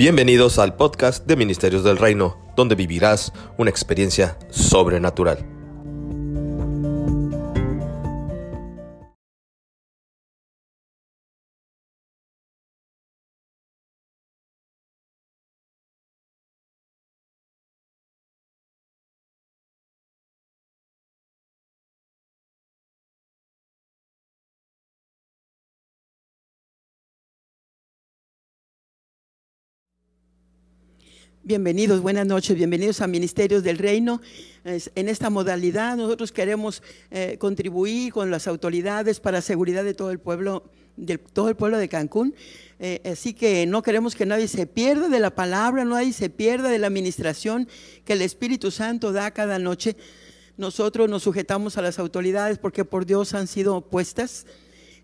Bienvenidos al podcast de Ministerios del Reino, donde vivirás una experiencia sobrenatural. Bienvenidos, buenas noches, bienvenidos a Ministerios del Reino. En esta modalidad nosotros queremos eh, contribuir con las autoridades para seguridad de todo el pueblo, de todo el pueblo de Cancún. Eh, así que no queremos que nadie se pierda de la palabra, nadie se pierda de la administración que el Espíritu Santo da cada noche. Nosotros nos sujetamos a las autoridades porque por Dios han sido puestas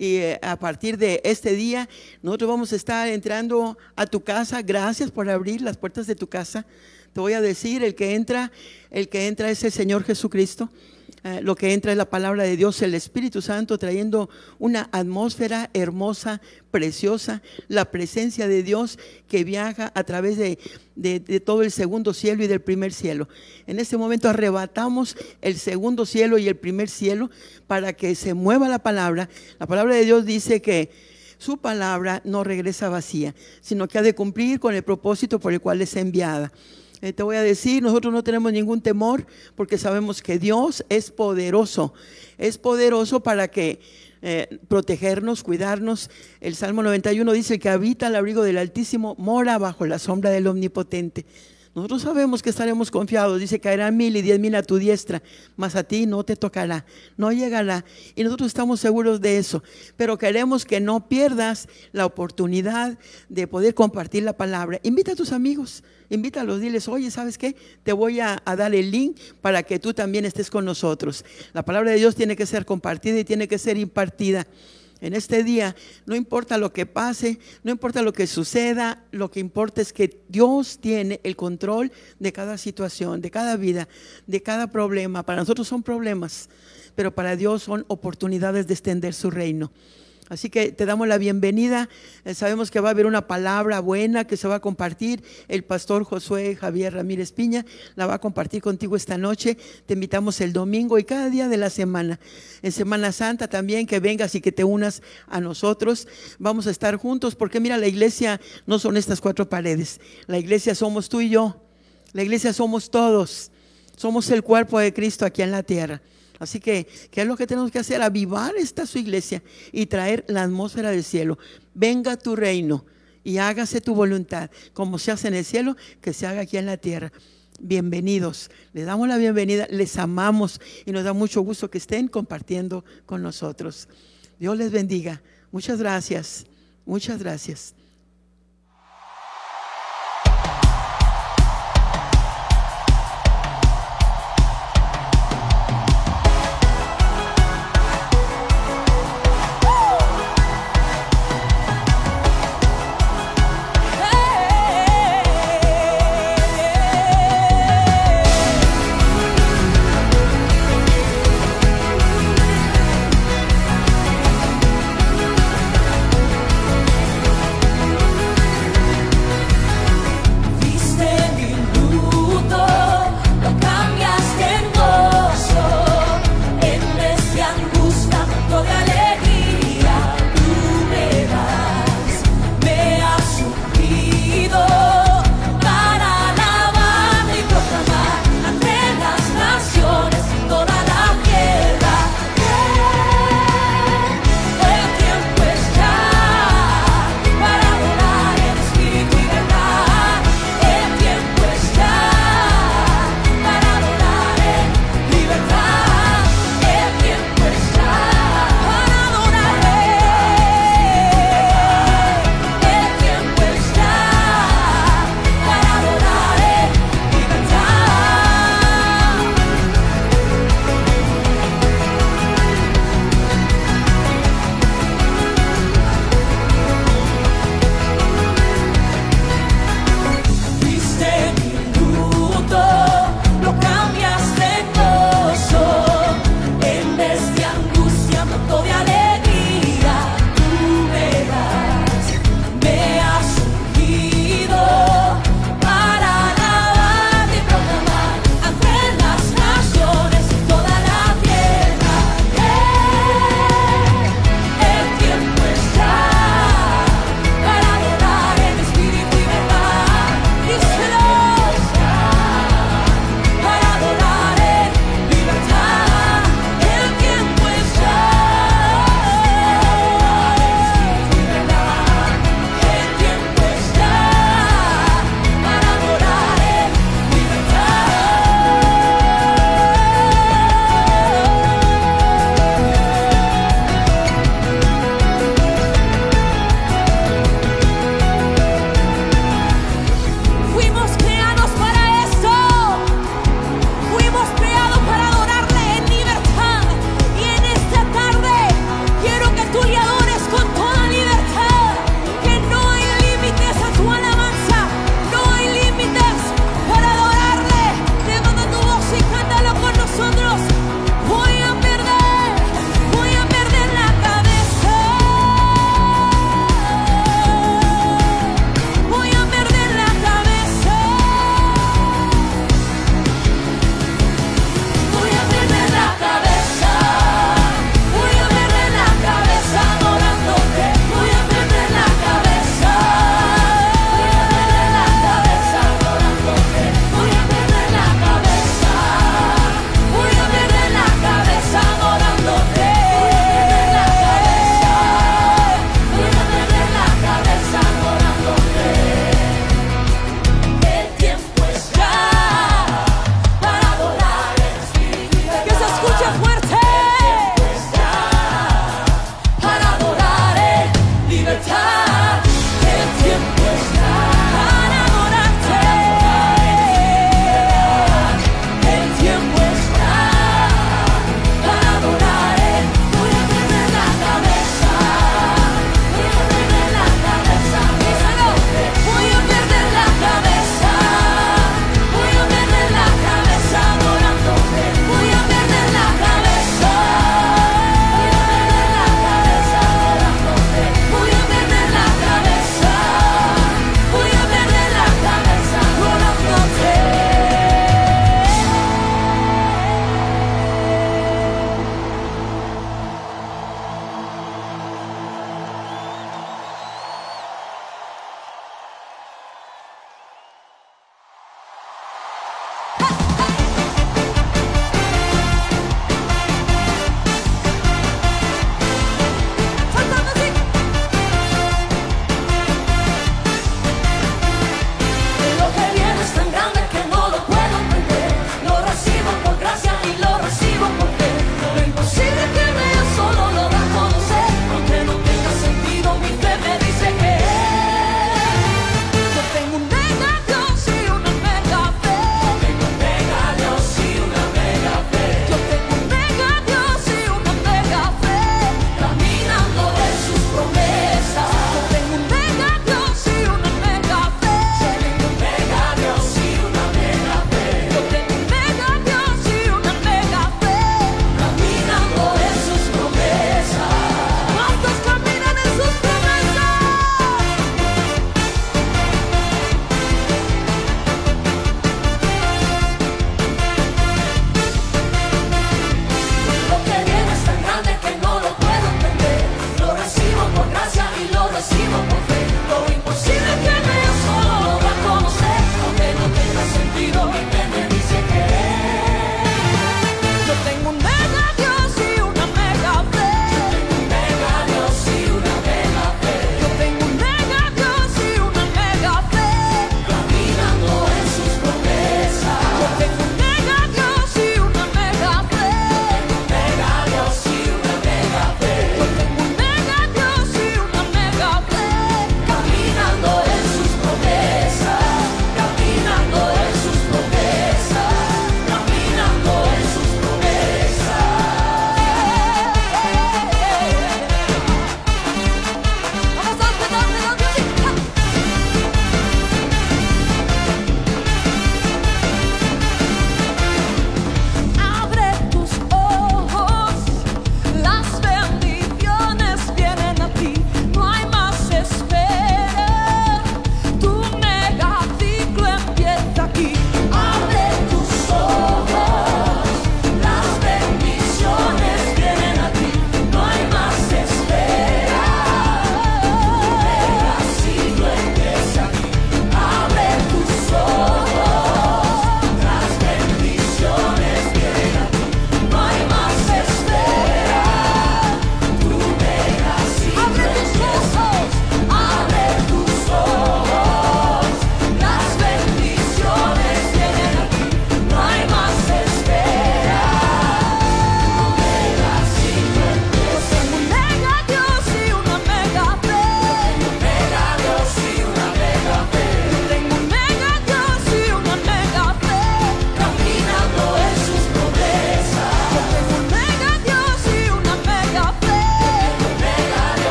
y eh, a partir de este día nosotros vamos a estar entrando a tu casa. Gracias por abrir las puertas de tu casa. Te voy a decir, el que entra, el que entra es el Señor Jesucristo. Eh, lo que entra es la palabra de Dios, el Espíritu Santo, trayendo una atmósfera hermosa, preciosa, la presencia de Dios que viaja a través de, todo el segundo cielo y del primer cielo. En este momento arrebatamos el segundo cielo y el primer cielo para que se mueva la palabra. La palabra de Dios dice que su palabra no regresa vacía, sino que ha de cumplir con el propósito por el cual es enviada. Eh, te voy a decir, nosotros no tenemos ningún temor porque sabemos que Dios es poderoso, es poderoso para que eh, protegernos, cuidarnos. El Salmo 91 dice que habita al abrigo del Altísimo, mora bajo la sombra del Omnipotente. Nosotros sabemos que estaremos confiados. Dice, caerán mil y diez mil a tu diestra, mas a ti no te tocará, no llegará. Y nosotros estamos seguros de eso. Pero queremos que no pierdas la oportunidad de poder compartir la palabra. Invita a tus amigos, invítalos, diles, oye, ¿sabes qué? Te voy a, a dar el link para que tú también estés con nosotros. La palabra de Dios tiene que ser compartida y tiene que ser impartida en este día, no importa lo que pase, no importa lo que suceda, lo que importa es que Dios tiene el control de cada situación, de cada vida, de cada problema. Para nosotros son problemas, pero para Dios son oportunidades de extender su reino. Así que te damos la bienvenida. Eh, sabemos que va a haber una palabra buena que se va a compartir. El pastor Josué Javier Ramírez Piña la va a compartir contigo esta noche. Te invitamos el domingo y cada día de la semana. En Semana Santa también que vengas y que te unas a nosotros. Vamos a estar juntos porque mira, la iglesia no son estas cuatro paredes. La iglesia somos tú y yo. La iglesia somos todos. Somos el cuerpo de Cristo aquí en la tierra. Así que, ¿qué es lo que tenemos que hacer? Avivar esta su iglesia y traer la atmósfera del cielo. Venga tu reino y hágase tu voluntad, como se hace en el cielo, que se haga aquí en la tierra. Bienvenidos, les damos la bienvenida, les amamos y nos da mucho gusto que estén compartiendo con nosotros. Dios les bendiga. Muchas gracias, muchas gracias.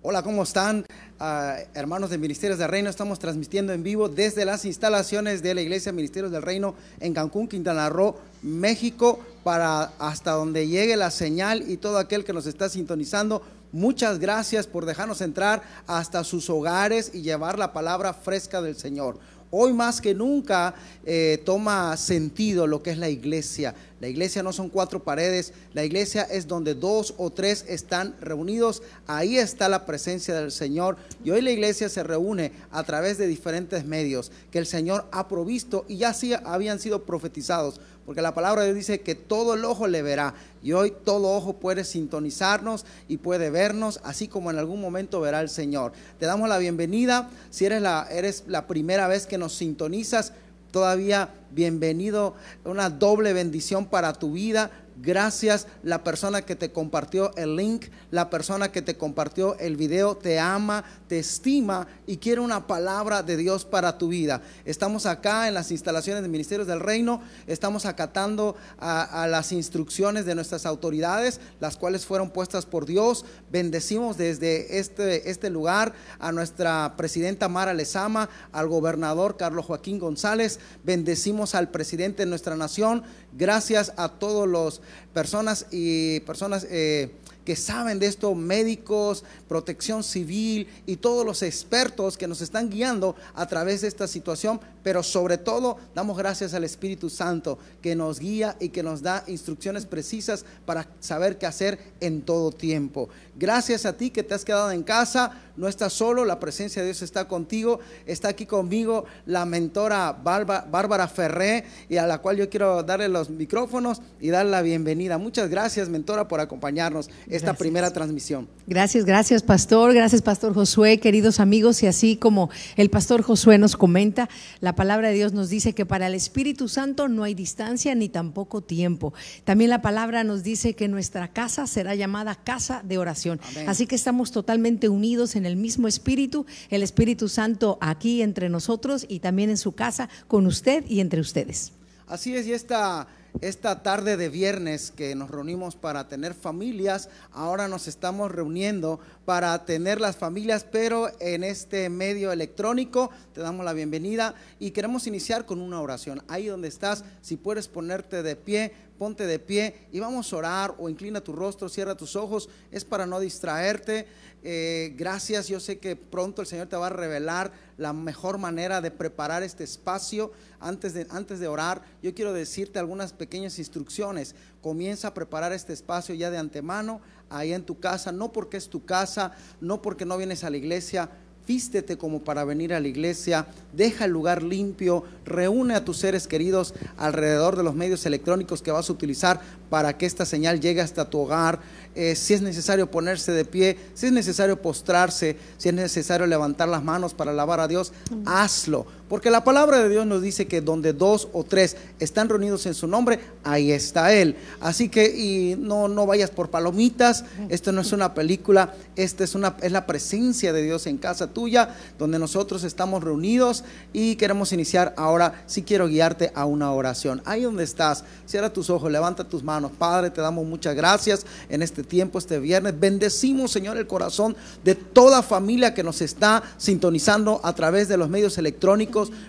Hola, ¿cómo están? Uh, hermanos de Ministerios del Reino, estamos transmitiendo en vivo desde las instalaciones de la Iglesia Ministerios del Reino en Cancún, Quintana Roo, México, para hasta donde llegue la señal y todo aquel que nos está sintonizando. Muchas gracias por dejarnos entrar hasta sus hogares y llevar la palabra fresca del Señor. Hoy más que nunca eh, toma sentido lo que es la iglesia. La iglesia no son cuatro paredes, la iglesia es donde dos o tres están reunidos. Ahí está la presencia del Señor. Y hoy la iglesia se reúne a través de diferentes medios que el Señor ha provisto y ya habían sido profetizados porque la palabra de Dios dice que todo el ojo le verá. Y hoy todo ojo puede sintonizarnos y puede vernos, así como en algún momento verá el Señor. Te damos la bienvenida. Si eres la, eres la primera vez que nos sintonizas, todavía bienvenido. Una doble bendición para tu vida. Gracias la persona que te compartió el link, la persona que te compartió el video, te ama, te estima y quiere una palabra de Dios para tu vida. Estamos acá en las instalaciones de Ministerios del Reino, estamos acatando a, las instrucciones de nuestras autoridades, las cuales fueron puestas por Dios. Bendecimos desde este, este lugar a nuestra presidenta Mara Lezama, al gobernador Carlos Joaquín González, bendecimos al presidente de nuestra nación, gracias a todos los personas y personas eh, que saben de esto, médicos, protección civil y todos los expertos que nos están guiando a través de esta situación, pero sobre todo damos gracias al Espíritu Santo que nos guía y que nos da instrucciones precisas para saber qué hacer en todo tiempo. Gracias a ti que te has quedado en casa, no estás solo, la presencia de Dios está contigo, está aquí conmigo la mentora Bárbara Ferré y a la cual yo quiero darle los micrófonos y darle la bienvenida. Muchas gracias, mentora, por acompañarnos esta primera transmisión. Gracias, gracias, pastor. Gracias, pastor Josué, queridos amigos. Y así como el pastor Josué nos comenta, la palabra de Dios nos dice que para el Espíritu Santo no hay distancia ni tampoco tiempo. También la palabra nos dice que nuestra casa será llamada casa de oración. Así que estamos totalmente unidos en el mismo Espíritu, el Espíritu Santo aquí entre nosotros y también en su casa con usted y entre ustedes. Así es, y esta esta tarde de viernes que nos reunimos para tener familias, ahora nos estamos reuniendo para tener las familias, pero en este medio electrónico. Te damos la bienvenida y queremos iniciar con una oración. Ahí donde estás, si puedes ponerte de pie, ponte de pie y vamos a orar o inclina tu rostro, cierra tus ojos, es para no distraerte. Eh, gracias, yo sé que pronto el Señor te va a revelar la mejor manera de preparar este espacio. Antes de, antes de orar, yo quiero decirte algunas pequeñas instrucciones. Comienza a preparar este espacio ya de antemano, ahí en tu casa, no porque es tu casa, no porque no vienes a la iglesia, vístete como para venir a la iglesia, deja el lugar limpio, reúne a tus seres queridos alrededor de los medios electrónicos que vas a utilizar para que esta señal llegue hasta tu hogar. Eh, si es necesario ponerse de pie, si es necesario postrarse, si es necesario levantar las manos para alabar a Dios, hazlo porque la palabra de Dios nos dice que donde dos o tres están reunidos en su nombre, ahí está Él. Así que y no, no vayas por palomitas, esto no es una película, esta es, una, es la presencia de Dios en casa tuya, donde nosotros estamos reunidos y queremos iniciar ahora, si quiero guiarte a una oración. Ahí donde estás, cierra tus ojos, levanta tus manos. Padre, te damos muchas gracias en este tiempo, este viernes. Bendecimos, Señor, el corazón de toda familia que nos está sintonizando a través de los medios electrónicos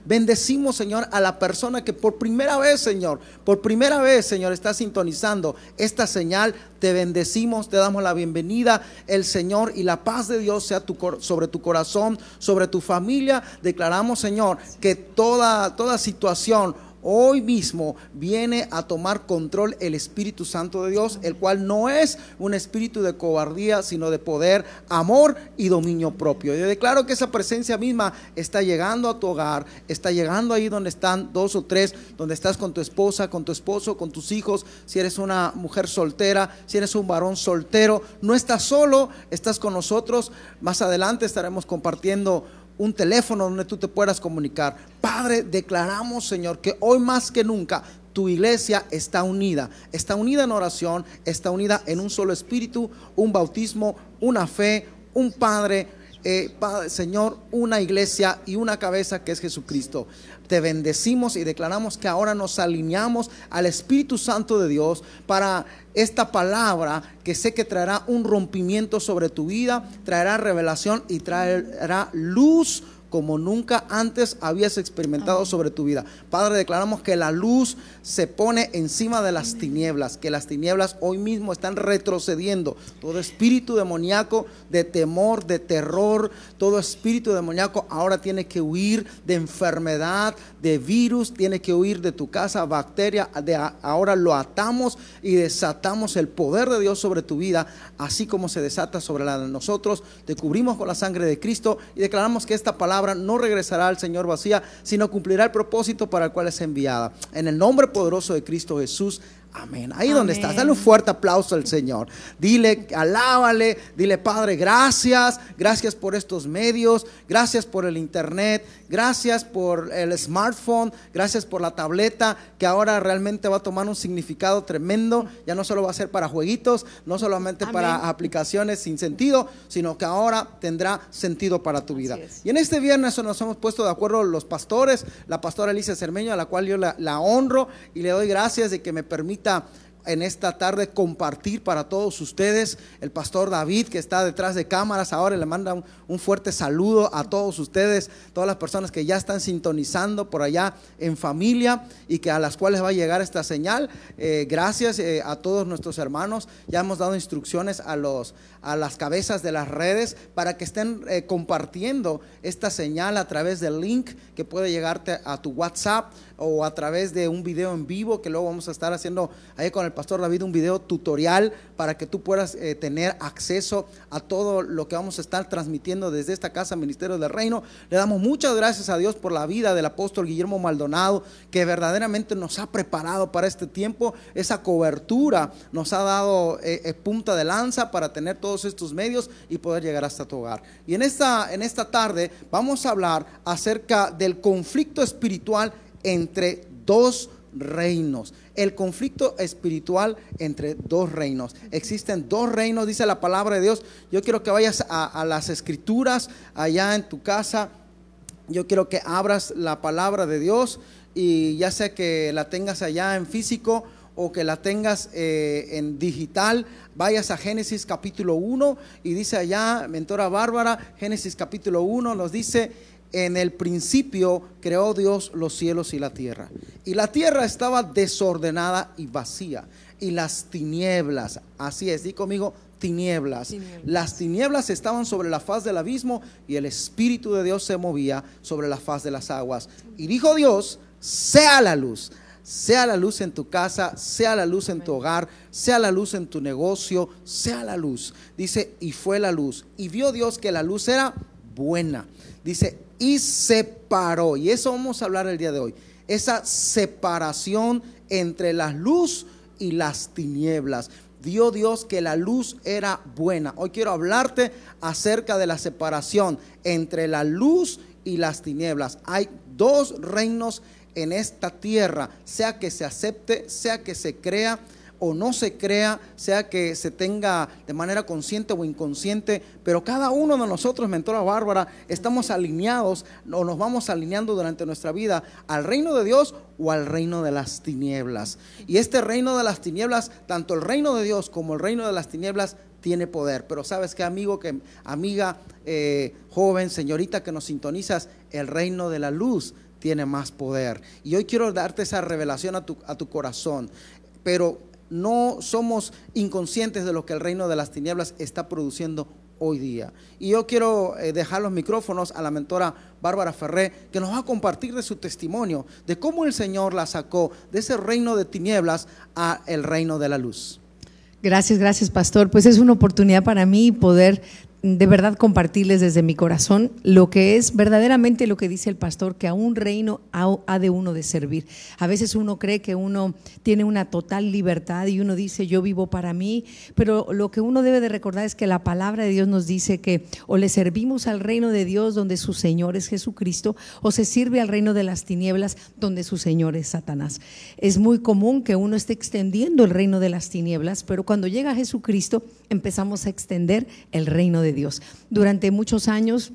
Bendecimos, Señor, a la persona que por primera vez, Señor, por primera vez, Señor, está sintonizando esta señal. Te bendecimos, te damos la bienvenida. El Señor y la paz de Dios sea tu, sobre tu corazón, sobre tu familia. Declaramos, Señor, que toda, toda situación hoy mismo viene a tomar control el Espíritu Santo de Dios, el cual no es un espíritu de cobardía, sino de poder, amor y dominio propio. Yo declaro que esa presencia misma está llegando a tu hogar, está llegando ahí donde están dos o tres, donde estás con tu esposa, con tu esposo, con tus hijos, si eres una mujer soltera, si eres un varón soltero, no estás solo, estás con nosotros. Más adelante estaremos compartiendo un teléfono donde tú te puedas comunicar. Padre, declaramos, Señor, que hoy más que nunca tu iglesia está unida, está unida en oración, está unida en un solo espíritu, un bautismo, una fe, un Padre eh, Señor, una iglesia y una cabeza que es Jesucristo. Te bendecimos y declaramos que ahora nos alineamos al Espíritu Santo de Dios para esta palabra que sé que traerá un rompimiento sobre tu vida, traerá revelación y traerá luz como nunca antes habías experimentado sobre tu vida. Padre, declaramos que la luz se pone encima de las tinieblas, que las tinieblas hoy mismo están retrocediendo. Todo espíritu demoníaco de temor, de terror, todo espíritu demoníaco ahora tiene que huir de enfermedad, de virus, tiene que huir de tu casa, bacteria. De ahora lo atamos y desatamos el poder de Dios sobre tu vida, así como se desata sobre la de nosotros. Te cubrimos con la sangre de Cristo y declaramos que esta palabra no regresará al Señor vacía, sino cumplirá el propósito para el cual es enviada. En el nombre poderoso de Cristo Jesús. Amén. Ahí donde estás, dale un fuerte aplauso al Señor. Dile, alábale, dile, Padre, gracias, gracias por estos medios, gracias por el internet, gracias por el smartphone, gracias por la tableta, que ahora realmente va a tomar un significado tremendo. Ya no solo va a ser para jueguitos, no solamente para aplicaciones sin sentido, sino que ahora tendrá sentido para tu vida. Y en este viernes nos hemos puesto de acuerdo los pastores, la pastora Alicia Cermeño, a la cual yo la, la honro y le doy gracias de que me permite en esta tarde compartir para todos ustedes. El pastor David, que está detrás de cámaras, ahora le manda un, fuerte saludo a todos ustedes, todas las personas que ya están sintonizando por allá en familia y que a las cuales va a llegar esta señal. Eh, gracias eh, a todos nuestros hermanos. Ya hemos dado instrucciones a, los, a las cabezas de las redes para que estén eh, compartiendo esta señal a través del link que puede llegarte a tu WhatsApp o a través de un video en vivo que luego vamos a estar haciendo ahí con el pastor David un video tutorial para que tú puedas eh, tener acceso a todo lo que vamos a estar transmitiendo desde esta casa Ministerio del Reino. Le damos muchas gracias a Dios por la vida del apóstol Guillermo Maldonado que verdaderamente nos ha preparado para este tiempo, esa cobertura nos ha dado eh, punta de lanza para tener todos estos medios y poder llegar hasta tu hogar. Y en esta, en esta tarde vamos a hablar acerca del conflicto espiritual entre dos reinos. El conflicto espiritual entre dos reinos. Existen dos reinos, dice la palabra de Dios. Yo quiero que vayas a, las escrituras allá en tu casa. Yo quiero que abras la palabra de Dios y ya sea que la tengas allá en físico o que la tengas eh, en digital, vayas a Génesis capítulo 1 y dice allá, mentora Bárbara, Génesis capítulo 1 nos dice, en el principio creó Dios los cielos y la tierra. Y la tierra estaba desordenada y vacía. Y las tinieblas, así es, di conmigo, tinieblas. Las tinieblas estaban sobre la faz del abismo y el Espíritu de Dios se movía sobre la faz de las aguas. Y dijo Dios, sea la luz. Sea la luz en tu casa, sea la luz en tu hogar, sea la luz en tu negocio, sea la luz. Dice, y fue la luz. Y vio Dios que la luz era buena. Dice, y separó. Y eso vamos a hablar el día de hoy. Esa separación entre la luz y las tinieblas. Dio Dios que la luz era buena. Hoy quiero hablarte acerca de la separación entre la luz y las tinieblas. Hay dos reinos en esta tierra, sea que se acepte, sea que se crea o no se crea, sea que se tenga de manera consciente o inconsciente, pero cada uno de nosotros, mentora Bárbara, estamos alineados o nos vamos alineando durante nuestra vida al reino de Dios o al reino de las tinieblas. Y este reino de las tinieblas, tanto el reino de Dios como el reino de las tinieblas, tiene poder. Pero sabes que amigo, que amiga, eh, joven, señorita que nos sintonizas, el reino de la luz tiene más poder. Y hoy quiero darte esa revelación a tu, a tu corazón. Pero no somos inconscientes de lo que el reino de las tinieblas está produciendo hoy día. Y yo quiero eh, dejar los micrófonos a la mentora Bárbara Ferré, que nos va a compartir de su testimonio, de cómo el Señor la sacó de ese reino de tinieblas a el reino de la luz. Gracias, gracias, pastor. Pues es una oportunidad para mí poder de verdad compartirles desde mi corazón lo que es verdaderamente lo que dice el pastor, que a un reino ha, de uno de servir. A veces uno cree que uno tiene una total libertad y uno dice yo vivo para mí, pero lo que uno debe de recordar es que la palabra de Dios nos dice que o le servimos al reino de Dios donde su Señor es Jesucristo o se sirve al reino de las tinieblas donde su Señor es Satanás. Es muy común que uno esté extendiendo el reino de las tinieblas, pero cuando llega Jesucristo empezamos a extender el reino de Dios. Durante muchos años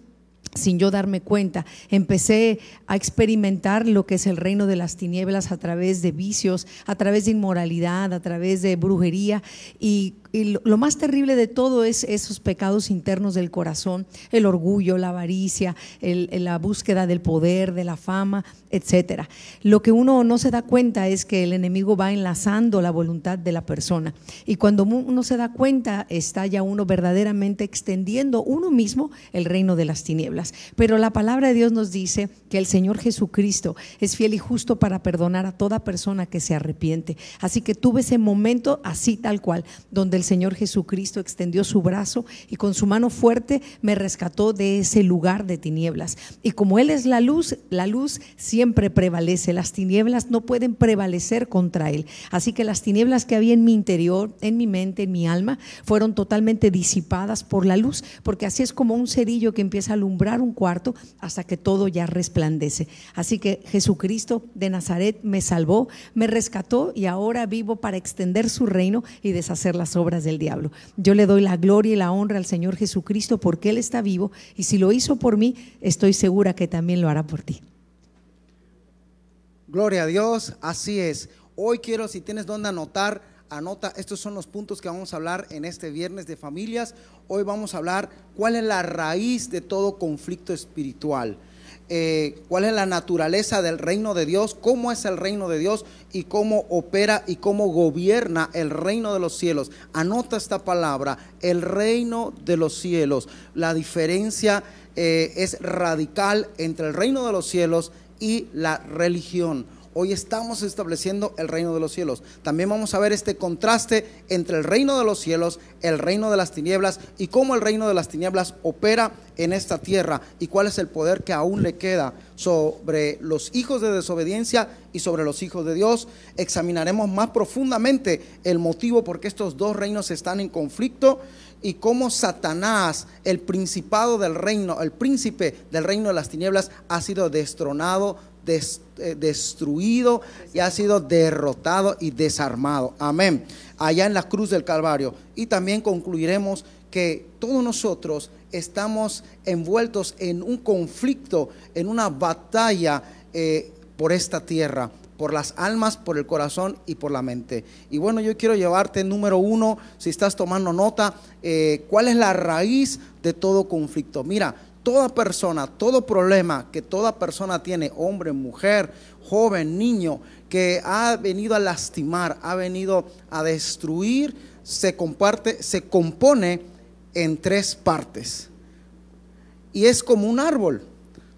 sin yo darme cuenta, empecé a experimentar lo que es el reino de las tinieblas a través de vicios, a través de inmoralidad, a través de brujería y y lo, más terrible de todo es esos pecados internos del corazón, el orgullo, la avaricia, la búsqueda del poder, de la fama, etcétera. Lo que uno no se da cuenta es que el enemigo va enlazando la voluntad de la persona. Y cuando uno se da cuenta, está ya uno verdaderamente extendiendo uno mismo el reino de las tinieblas. Pero la palabra de Dios nos dice que el Señor Jesucristo es fiel y justo para perdonar a toda persona que se arrepiente. Así que tuve ese momento así tal cual, donde el Señor Jesucristo extendió su brazo y con su mano fuerte me rescató de ese lugar de tinieblas. Y como Él es la luz, la luz siempre prevalece. Las tinieblas no pueden prevalecer contra Él. Así que las tinieblas que había en mi interior, en mi mente, en mi alma, fueron totalmente disipadas por la luz, porque así es como un cerillo que empieza a alumbrar un cuarto hasta que todo ya resplandece. Así que Jesucristo de Nazaret me salvó, me rescató y ahora vivo para extender su reino y deshacer las obras del diablo. Yo le doy la gloria y la honra al Señor Jesucristo porque Él está vivo y si lo hizo por mí, estoy segura que también lo hará por ti. Gloria a Dios, así es. Hoy quiero, si tienes donde anotar, anota, estos son los puntos que vamos a hablar en este viernes de familias. Hoy vamos a hablar cuál es la raíz de todo conflicto espiritual. Eh, cuál es la naturaleza del reino de Dios, cómo es el reino de Dios y cómo opera y cómo gobierna el reino de los cielos. Anota esta palabra, el reino de los cielos. La diferencia eh, es radical entre el reino de los cielos y la religión. Hoy estamos estableciendo el reino de los cielos. También vamos a ver este contraste entre el reino de los cielos, el reino de las tinieblas y cómo el reino de las tinieblas opera en esta tierra y cuál es el poder que aún le queda sobre los hijos de desobediencia y sobre los hijos de Dios. Examinaremos más profundamente el motivo por qué estos dos reinos están en conflicto y cómo Satanás, el principado del reino, el príncipe del reino de las tinieblas, ha sido destronado eh, destruido y ha sido derrotado y desarmado. Amén. Allá en la cruz del Calvario. Y también concluiremos que todos nosotros estamos envueltos en un conflicto, en una batalla eh, por esta tierra por las almas, por el corazón y por la mente. Y bueno, yo quiero llevarte número uno, si estás tomando nota, eh, cuál es la raíz de todo conflicto. Mira, toda persona, todo problema que toda persona tiene, hombre, mujer, joven, niño, que ha venido a lastimar, ha venido a destruir, se comparte, se compone en tres partes. Y es como un árbol.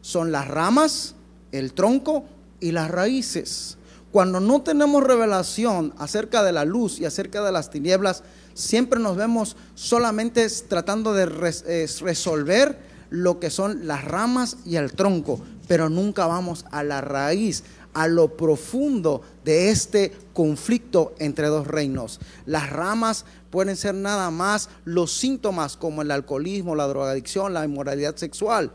Son las ramas, el tronco y las raíces. Cuando no tenemos revelación acerca de la luz y acerca de las tinieblas, siempre nos vemos solamente tratando de resolver lo que son las ramas y el tronco, pero nunca vamos a la raíz, a lo profundo de este conflicto entre dos reinos. Las ramas pueden ser nada más los síntomas como el alcoholismo, la drogadicción, la inmoralidad sexual.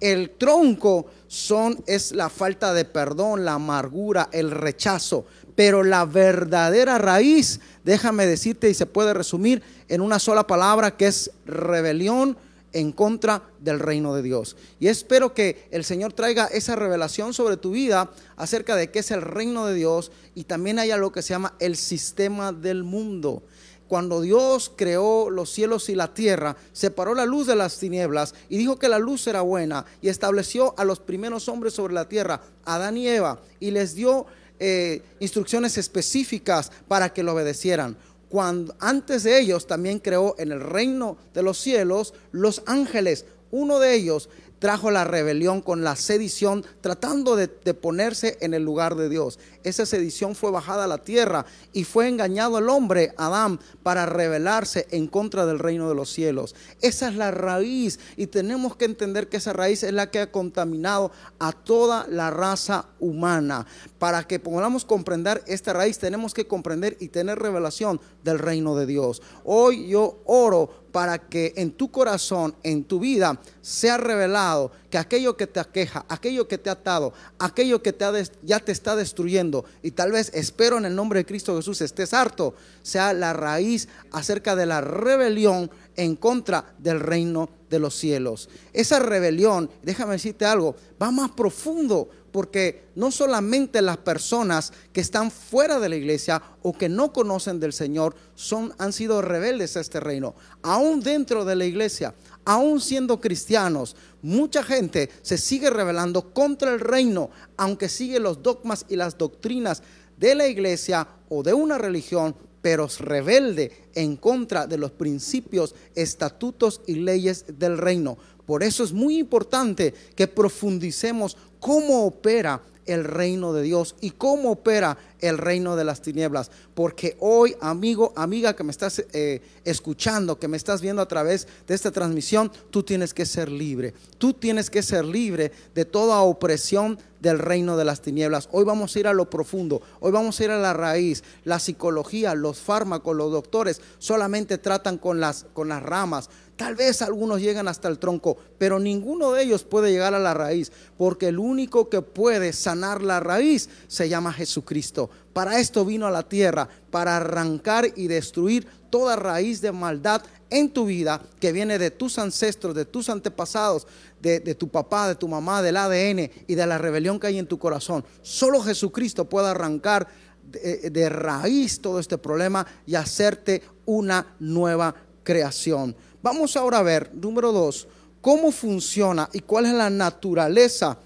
El tronco son es la falta de perdón, la amargura, el rechazo, pero la verdadera raíz, déjame decirte y se puede resumir en una sola palabra que es rebelión, en contra del reino de Dios. Y espero que el Señor traiga esa revelación sobre tu vida acerca de qué es el reino de Dios y también haya lo que se llama el sistema del mundo. Cuando Dios creó los cielos y la tierra, separó la luz de las tinieblas y dijo que la luz era buena y estableció a los primeros hombres sobre la tierra, Adán y Eva, y les dio eh, instrucciones específicas para que lo obedecieran cuando antes de ellos también creó en el reino de los cielos los ángeles. Uno de ellos trajo la rebelión con la sedición, tratando de, ponerse en el lugar de Dios. Esa sedición fue bajada a la tierra y fue engañado el hombre, Adán, para rebelarse en contra del reino de los cielos. Esa es la raíz y tenemos que entender que esa raíz es la que ha contaminado a toda la raza humana. Para que podamos comprender esta raíz, tenemos que comprender y tener revelación del reino de Dios. Hoy yo oro para que en tu corazón, en tu vida, sea revelado que aquello que te aqueja, aquello que te ha atado, aquello que te ya te está destruyendo, y tal vez espero en el nombre de Cristo Jesús estés harto, sea la raíz acerca de la rebelión en contra del reino de los cielos. Esa rebelión, déjame decirte algo, va más profundo porque no solamente las personas que están fuera de la iglesia o que no conocen del Señor son, han sido rebeldes a este reino, aún dentro de la iglesia, aún siendo cristianos, mucha gente se sigue rebelando contra el reino, aunque sigue los dogmas y las doctrinas de la iglesia o de una religión, pero rebelde en contra de los principios, estatutos y leyes del reino. Por eso es muy importante que profundicemos cómo opera el reino de Dios y cómo opera el reino de las tinieblas. Porque hoy, amigo, amiga que me estás eh, escuchando, que me estás viendo a través de esta transmisión, tú tienes que ser libre. Tú tienes que ser libre de toda opresión del reino de las tinieblas. Hoy vamos a ir a lo profundo, hoy vamos a ir a la raíz. La psicología, los fármacos, los doctores solamente tratan con las, con las ramas. Tal vez algunos llegan hasta el tronco, pero ninguno de ellos puede llegar a la raíz, porque el único que puede sanar la raíz se llama Jesucristo. Para esto vino a la tierra, para arrancar y destruir toda raíz de maldad en tu vida que viene de tus ancestros, de tus antepasados, de, tu papá, de tu mamá, del ADN y de la rebelión que hay en tu corazón. Solo Jesucristo puede arrancar de, de raíz todo este problema y hacerte una nueva creación. Vamos ahora a ver, número dos, cómo funciona y cuál es la naturaleza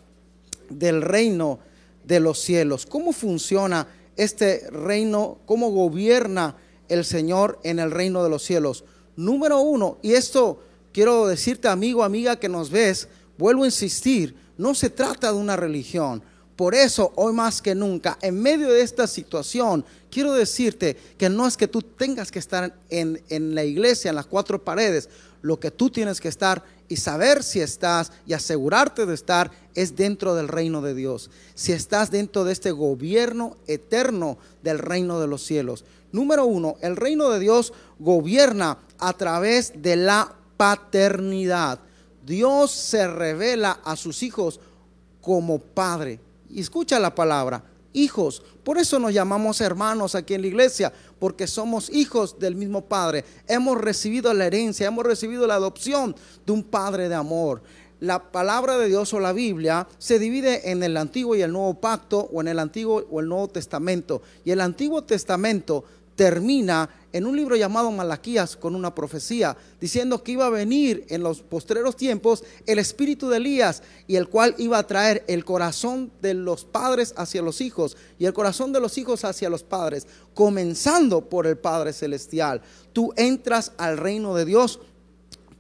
del reino de los cielos. ¿Cómo funciona este reino? ¿Cómo gobierna el Señor en el reino de los cielos? Número uno, y esto quiero decirte amigo, amiga que nos ves, vuelvo a insistir, no se trata de una religión. Por eso, hoy más que nunca, en medio de esta situación, quiero decirte que no es que tú tengas que estar en, en, la iglesia, en las cuatro paredes. Lo que tú tienes que estar y saber si estás y asegurarte de estar es dentro del reino de Dios. Si estás dentro de este gobierno eterno del reino de los cielos. Número uno, el reino de Dios gobierna a través de la paternidad. Dios se revela a sus hijos como padre. Y escucha la palabra, hijos. Por eso nos llamamos hermanos aquí en la iglesia, porque somos hijos del mismo Padre. Hemos recibido la herencia, hemos recibido la adopción de un Padre de amor. La palabra de Dios o la Biblia se divide en el Antiguo y el Nuevo Pacto o en el Antiguo o el Nuevo Testamento. Y el Antiguo Testamento termina en un libro llamado Malaquías con una profecía, diciendo que iba a venir en los postreros tiempos el espíritu de Elías y el cual iba a traer el corazón de los padres hacia los hijos y el corazón de los hijos hacia los padres, comenzando por el Padre Celestial. Tú entras al reino de Dios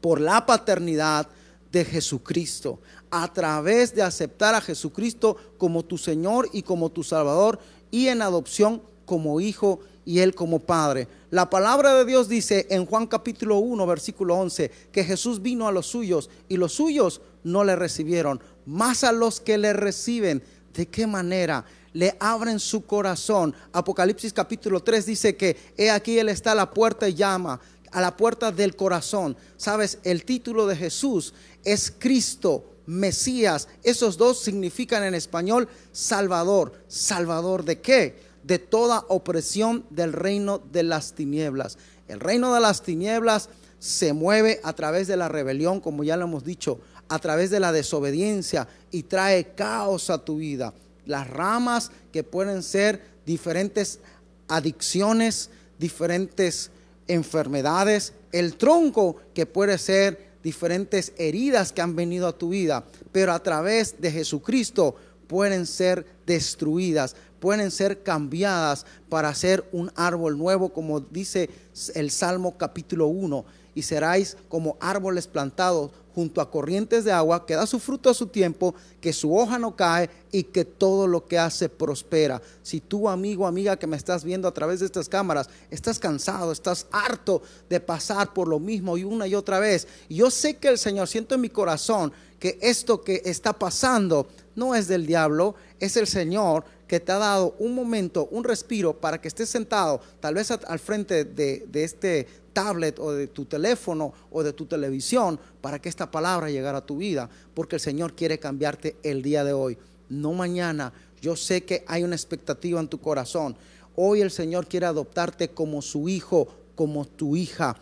por la paternidad de Jesucristo, a través de aceptar a Jesucristo como tu Señor y como tu Salvador y en adopción como hijo y él como padre. La palabra de Dios dice en Juan capítulo 1, versículo 11, que Jesús vino a los suyos y los suyos no le recibieron, más a los que le reciben. ¿De qué manera? Le abren su corazón. Apocalipsis capítulo 3 dice que he aquí él está a la puerta y llama, a la puerta del corazón. Sabes, el título de Jesús es Cristo, Mesías. Esos dos significan en español Salvador. ¿Salvador de qué? De toda opresión del reino de las tinieblas. El reino de las tinieblas se mueve a través de la rebelión, como ya lo hemos dicho, a través de la desobediencia y trae caos a tu vida. Las ramas que pueden ser diferentes adicciones, diferentes enfermedades, el tronco que puede ser diferentes heridas que han venido a tu vida, pero a través de Jesucristo pueden ser destruidas pueden ser cambiadas para ser un árbol nuevo, como dice el Salmo capítulo 1, y seráis como árboles plantados junto a corrientes de agua, que da su fruto a su tiempo, que su hoja no cae y que todo lo que hace prospera. Si tú, amigo, amiga que me estás viendo a través de estas cámaras, estás cansado, estás harto de pasar por lo mismo y una y otra vez, yo sé que el Señor, siento en mi corazón que esto que está pasando no es del diablo, es el Señor que te ha dado un momento, un respiro para que estés sentado, tal vez al frente de, este tablet o de tu teléfono o de tu televisión, para que esta palabra llegara a tu vida, porque el Señor quiere cambiarte el día de hoy, no mañana. Yo sé que hay una expectativa en tu corazón. Hoy el Señor quiere adoptarte como su hijo, como tu hija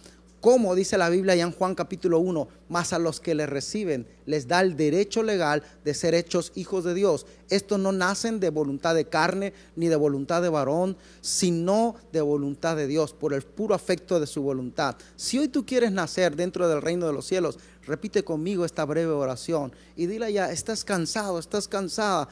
como dice la Biblia ya en Juan capítulo 1, más a los que le reciben les da el derecho legal de ser hechos hijos de Dios. Estos no nacen de voluntad de carne ni de voluntad de varón, sino de voluntad de Dios, por el puro afecto de su voluntad. Si hoy tú quieres nacer dentro del reino de los cielos, repite conmigo esta breve oración y dile ya, estás cansado, estás cansada.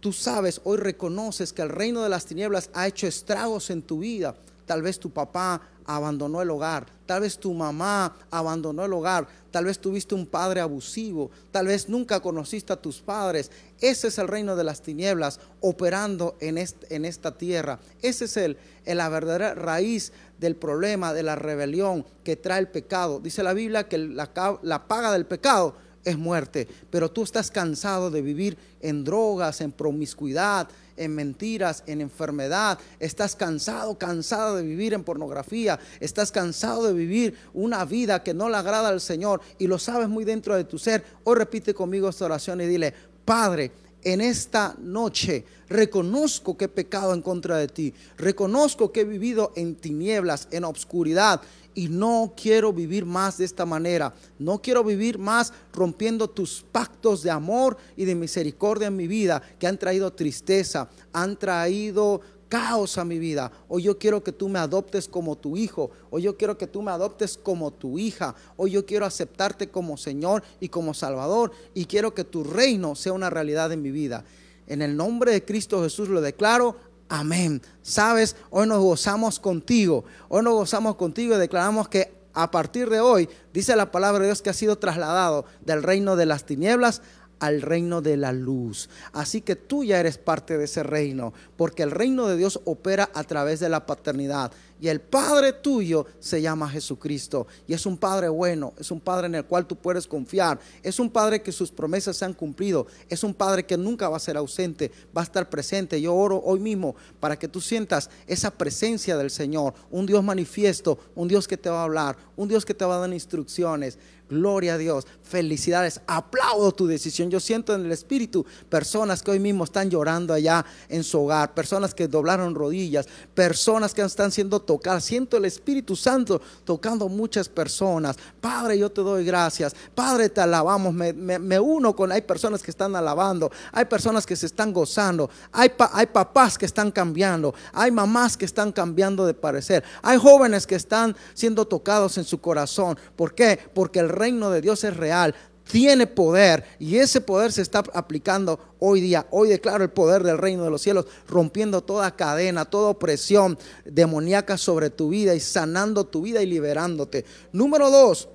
Tú sabes, hoy reconoces que el reino de las tinieblas ha hecho estragos en tu vida. Tal vez tu papá abandonó el hogar, tal vez tu mamá abandonó el hogar, tal vez tuviste un padre abusivo, tal vez nunca conociste a tus padres. Ese es el reino de las tinieblas operando en, en esta tierra. Ese es el, la verdadera raíz del problema de la rebelión que trae el pecado. Dice la Biblia que la, la paga del pecado es muerte, pero tú estás cansado de vivir en drogas, en promiscuidad, en mentiras, en enfermedad, estás cansado, cansado de vivir en pornografía, estás cansado de vivir una vida que no le agrada al Señor y lo sabes muy dentro de tu ser, hoy repite conmigo esta oración y dile, Padre, en esta noche reconozco que he pecado en contra de ti, reconozco que he vivido en tinieblas, en obscuridad y no quiero vivir más de esta manera. No quiero vivir más rompiendo tus pactos de amor y de misericordia en mi vida que han traído tristeza, han traído caos a mi vida. Hoy yo quiero que tú me adoptes como tu hijo. Hoy yo quiero que tú me adoptes como tu hija. Hoy yo quiero aceptarte como Señor y como Salvador. Y quiero que tu reino sea una realidad en mi vida. En el nombre de Cristo Jesús lo declaro. Amén. Sabes, hoy nos gozamos contigo. Hoy nos gozamos contigo y declaramos que a partir de hoy, dice la palabra de Dios que ha sido trasladado del reino de las tinieblas al reino de la luz. Así que tú ya eres parte de ese reino, porque el reino de Dios opera a través de la paternidad. Y el Padre tuyo se llama Jesucristo. Y es un Padre bueno, es un Padre en el cual tú puedes confiar. Es un Padre que sus promesas se han cumplido. Es un Padre que nunca va a ser ausente, va a estar presente. Yo oro hoy mismo para que tú sientas esa presencia del Señor. Un Dios manifiesto, un Dios que te va a hablar, un Dios que te va a dar instrucciones. Gloria a Dios. Felicidades. Aplaudo tu decisión. Yo siento en el Espíritu personas que hoy mismo están llorando allá en su hogar, personas que doblaron rodillas, personas que están siendo tocadas. Siento el Espíritu Santo tocando muchas personas. Padre, yo te doy gracias. Padre, te alabamos. Me, uno con, hay personas que están alabando, hay personas que se están gozando, hay, hay papás que están cambiando, hay mamás que están cambiando de parecer, hay jóvenes que están siendo tocados en su corazón. ¿Por qué? Porque el reino de Dios es real, tiene poder y ese poder se está aplicando hoy día. Hoy declaro el poder del reino de los cielos, rompiendo toda cadena, toda opresión demoníaca sobre tu vida y sanando tu vida y liberándote. Número dos,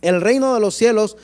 el reino de los cielos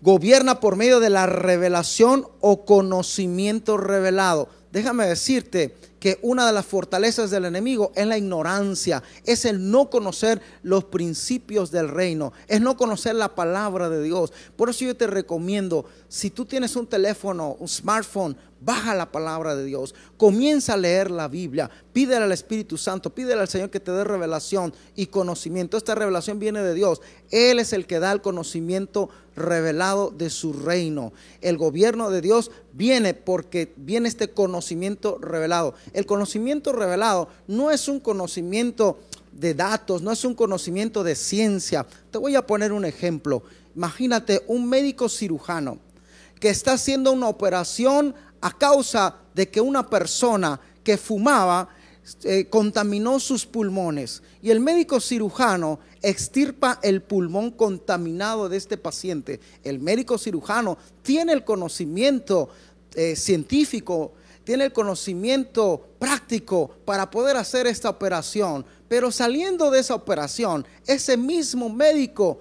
gobierna por medio de la revelación o conocimiento revelado. Déjame decirte que una de las fortalezas del enemigo es la ignorancia, es el no conocer los principios del reino, es no conocer la palabra de Dios. Por eso yo te recomiendo, si tú tienes un teléfono, un smartphone, baja la palabra de Dios, comienza a leer la Biblia, pídele al Espíritu Santo, pídele al Señor que te dé revelación y conocimiento. Esta revelación viene de Dios. Él es el que da el conocimiento revelado de su reino. El gobierno de Dios viene porque viene este conocimiento revelado. El conocimiento revelado no es un conocimiento de datos, no es un conocimiento de ciencia. Te voy a poner un ejemplo. Imagínate un médico cirujano que está haciendo una operación a causa de que una persona que fumaba eh, contaminó sus pulmones. Y el médico cirujano extirpa el pulmón contaminado de este paciente. El médico cirujano tiene el conocimiento eh, científico, tiene el conocimiento práctico para poder hacer esta operación, pero saliendo de esa operación, ese mismo médico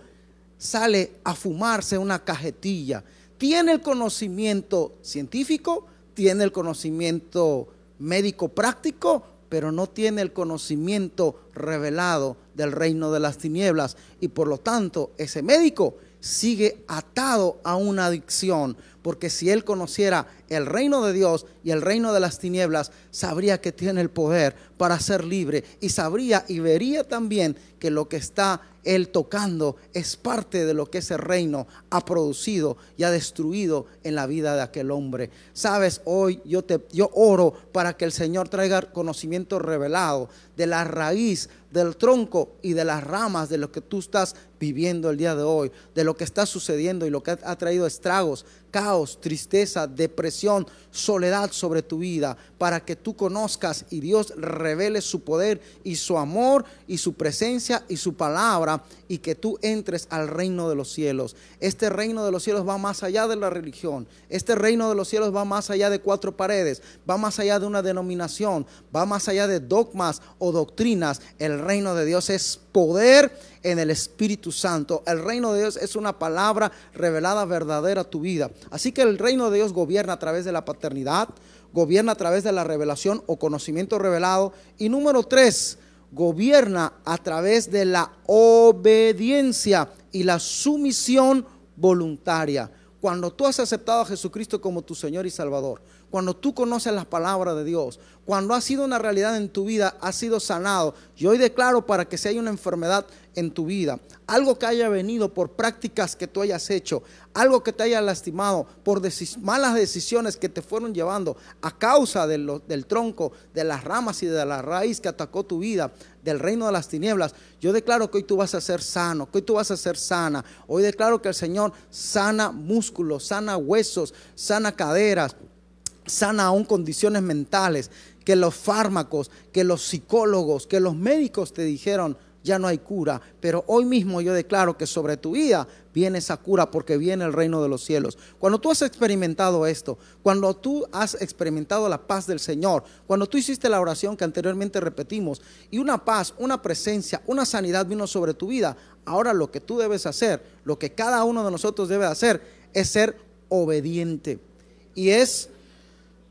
sale a fumarse una cajetilla tiene el conocimiento científico, tiene el conocimiento médico práctico, pero no tiene el conocimiento revelado del reino de las tinieblas. Y por lo tanto ese médico sigue atado a una adicción porque si él conociera el reino de Dios y el reino de las tinieblas, sabría que tiene el poder para ser libre y sabría y vería también que lo que está él tocando es parte de lo que ese reino ha producido y ha destruido en la vida de aquel hombre. Sabes, hoy yo te yo oro para que el Señor traiga conocimiento revelado de la raíz del tronco y de las ramas de lo que tú estás viviendo el día de hoy, de lo que está sucediendo y lo que ha traído estragos, caos, tristeza, depresión, soledad sobre tu vida, para que tú conozcas y Dios revele su poder y su amor y su presencia y su palabra y que tú entres al reino de los cielos. Este reino de los cielos va más allá de la religión. Este reino de los cielos va más allá de cuatro paredes, va más allá de una denominación, va más allá de dogmas o doctrinas. El reino de Dios es poder en el Espíritu Santo. El reino de Dios es una palabra revelada verdadera a tu vida. Así que el reino de Dios gobierna a través de la paternidad, gobierna a través de la revelación o conocimiento revelado. Y número tres, gobierna a través de la obediencia y la sumisión voluntaria. Cuando tú has aceptado a Jesucristo como tu Señor y Salvador, cuando tú conoces la palabra de Dios, cuando ha sido una realidad en tu vida, has sido sanado. Yo hoy declaro para que si hay una enfermedad en tu vida, algo que haya venido por prácticas que tú hayas hecho, algo que te haya lastimado por malas decisiones que te fueron llevando a causa del tronco, de las ramas y de la raíz que atacó tu vida, del reino de las tinieblas, yo declaro que hoy tú vas a ser sano, que hoy tú vas a ser sana. Hoy declaro que el Señor sana músculos, sana huesos, sana caderas, sana aún condiciones mentales, que los fármacos, que los psicólogos, que los médicos te dijeron, ya no hay cura, pero hoy mismo yo declaro que sobre tu vida viene esa cura porque viene el reino de los cielos. Cuando tú has experimentado esto, cuando tú has experimentado la paz del Señor, cuando tú hiciste la oración que anteriormente repetimos y una paz, una presencia, una sanidad vino sobre tu vida, ahora lo que tú debes hacer, lo que cada uno de nosotros debe hacer es ser obediente y es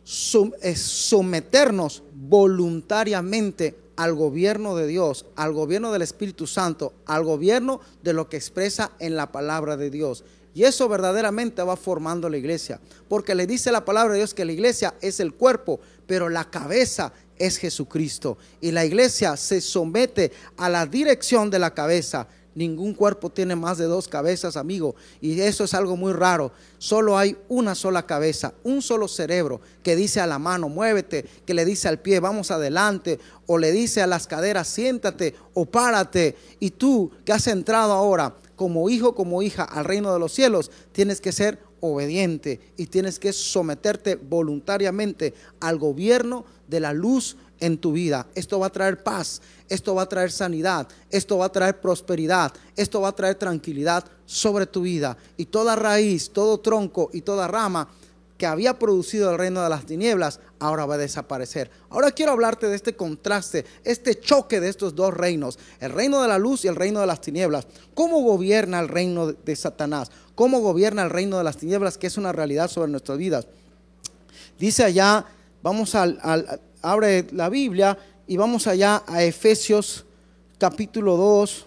someternos voluntariamente al gobierno de Dios, al gobierno del Espíritu Santo, al gobierno de lo que expresa en la palabra de Dios. Y eso verdaderamente va formando la iglesia, porque le dice la palabra de Dios que la iglesia es el cuerpo, pero la cabeza es Jesucristo. Y la iglesia se somete a la dirección de la cabeza. Ningún cuerpo tiene más de dos cabezas, amigo. Y eso es algo muy raro. Solo hay una sola cabeza, un solo cerebro que dice a la mano, muévete, que le dice al pie, vamos adelante, o le dice a las caderas, siéntate o párate. Y tú que has entrado ahora como hijo, como hija al reino de los cielos, tienes que ser obediente y tienes que someterte voluntariamente al gobierno de la luz en tu vida. Esto va a traer paz, esto va a traer sanidad, esto va a traer prosperidad, esto va a traer tranquilidad sobre tu vida. Y toda raíz, todo tronco y toda rama que había producido el reino de las tinieblas, ahora va a desaparecer. Ahora quiero hablarte de este contraste, este choque de estos dos reinos, el reino de la luz y el reino de las tinieblas. ¿Cómo gobierna el reino de Satanás? ¿Cómo gobierna el reino de las tinieblas, que es una realidad sobre nuestras vidas? Dice allá, vamos al, al abre la Biblia y vamos allá a Efesios capítulo 2,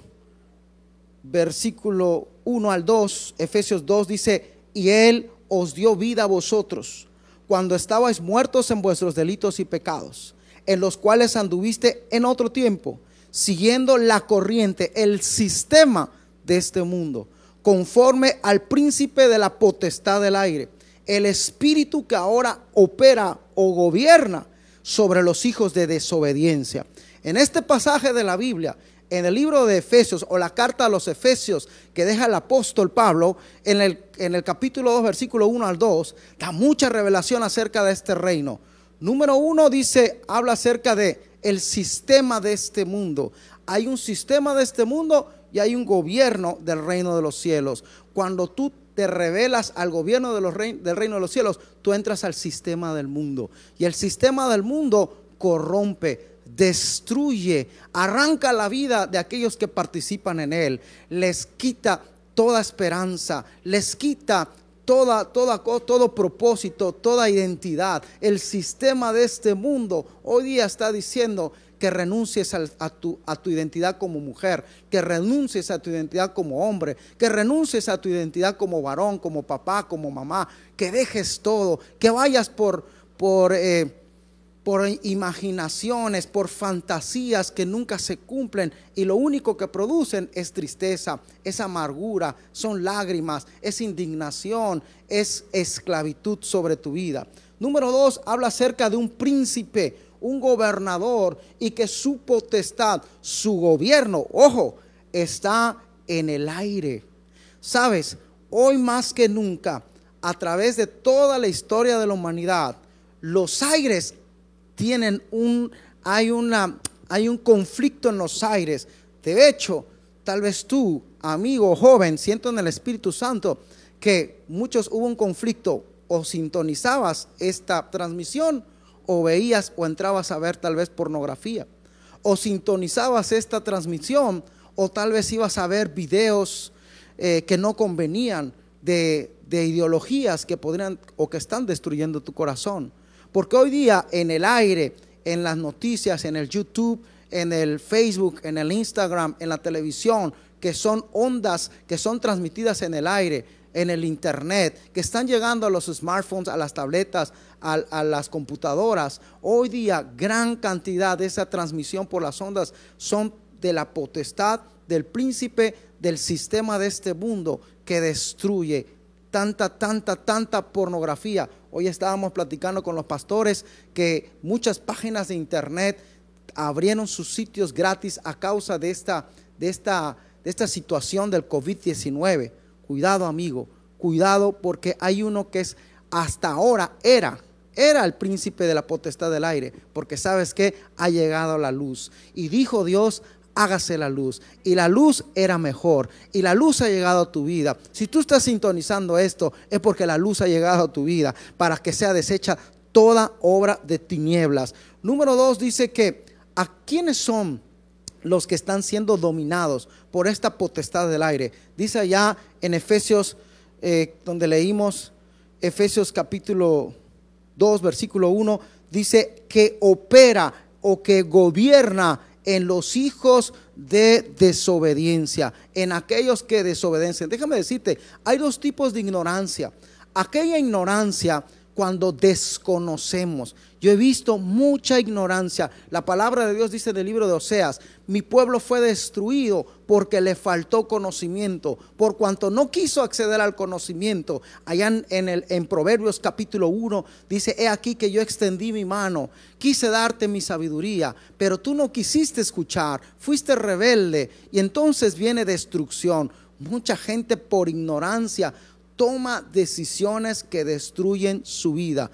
versículo 1 al 2. Efesios 2 dice, y Él os dio vida a vosotros cuando estabais muertos en vuestros delitos y pecados, en los cuales anduviste en otro tiempo, siguiendo la corriente, el sistema de este mundo, conforme al príncipe de la potestad del aire, el espíritu que ahora opera o gobierna sobre los hijos de desobediencia. En este pasaje de la Biblia, en el libro de Efesios o la carta a los Efesios que deja el apóstol Pablo, en el, en el capítulo 2, versículo 1 al 2, da mucha revelación acerca de este reino. Número uno dice, habla acerca de el sistema de este mundo. Hay un sistema de este mundo y hay un gobierno del reino de los cielos. Cuando tú te revelas al gobierno del reino de los cielos, tú entras al sistema del mundo. Y el sistema del mundo corrompe, destruye, arranca la vida de aquellos que participan en él, les quita toda esperanza, les quita toda, toda, todo propósito, toda identidad. El sistema de este mundo hoy día está diciendo que renuncies a, tu, a tu identidad como mujer, que renuncies a tu identidad como hombre, que renuncies a tu identidad como varón, como papá, como mamá, que dejes todo, que vayas por, por, eh, por imaginaciones, por fantasías que nunca se cumplen y lo único que producen es tristeza, es amargura, son lágrimas, es indignación, es esclavitud sobre tu vida. Número dos, habla acerca de un príncipe, un gobernador y que su potestad, su gobierno, ojo, está en el aire. Sabes, hoy más que nunca, a través de toda la historia de la humanidad, los aires tienen un, hay una, hay un conflicto en los aires. De hecho, tal vez tú, amigo joven, siento en el Espíritu Santo que muchos hubo un conflicto o sintonizabas esta transmisión o veías o entrabas a ver tal vez pornografía o sintonizabas esta transmisión o tal vez ibas a ver videos eh, que no convenían de, de ideologías que podrían o que están destruyendo tu corazón. Porque hoy día en el aire, en las noticias, en el YouTube, en el Facebook, en el Instagram, en la televisión, que son ondas que son transmitidas en el aire, en el Internet, que están llegando a los smartphones, a las tabletas, a, las computadoras. Hoy día gran cantidad de esa transmisión por las ondas son de la potestad del príncipe del sistema de este mundo que destruye tanta, tanta, tanta pornografía. Hoy estábamos platicando con los pastores que muchas páginas de internet abrieron sus sitios gratis a causa de esta, de esta, de esta situación del COVID-19. Cuidado, amigo, cuidado porque hay uno que es hasta ahora era era el príncipe de la potestad del aire, porque sabes que ha llegado la luz. Y dijo Dios, hágase la luz. Y la luz era mejor. Y la luz ha llegado a tu vida. Si tú estás sintonizando esto, es porque la luz ha llegado a tu vida para que sea deshecha toda obra de tinieblas. Número dos dice que a quiénes son los que están siendo dominados por esta potestad del aire. Dice allá en Efesios, eh, donde leímos Efesios capítulo 2, versículo 1, dice que opera o que gobierna en los hijos de desobediencia, en aquellos que desobedecen. Déjame decirte, hay dos tipos de ignorancia. Aquella ignorancia cuando desconocemos. Yo he visto mucha ignorancia. La palabra de Dios dice en el libro de Oseas, mi pueblo fue destruido porque le faltó conocimiento, por cuanto no quiso acceder al conocimiento. Allá en, el, en Proverbios capítulo 1 dice, he aquí que yo extendí mi mano, quise darte mi sabiduría, pero tú no quisiste escuchar, fuiste rebelde y entonces viene destrucción. Mucha gente por ignorancia toma decisiones que destruyen su vida.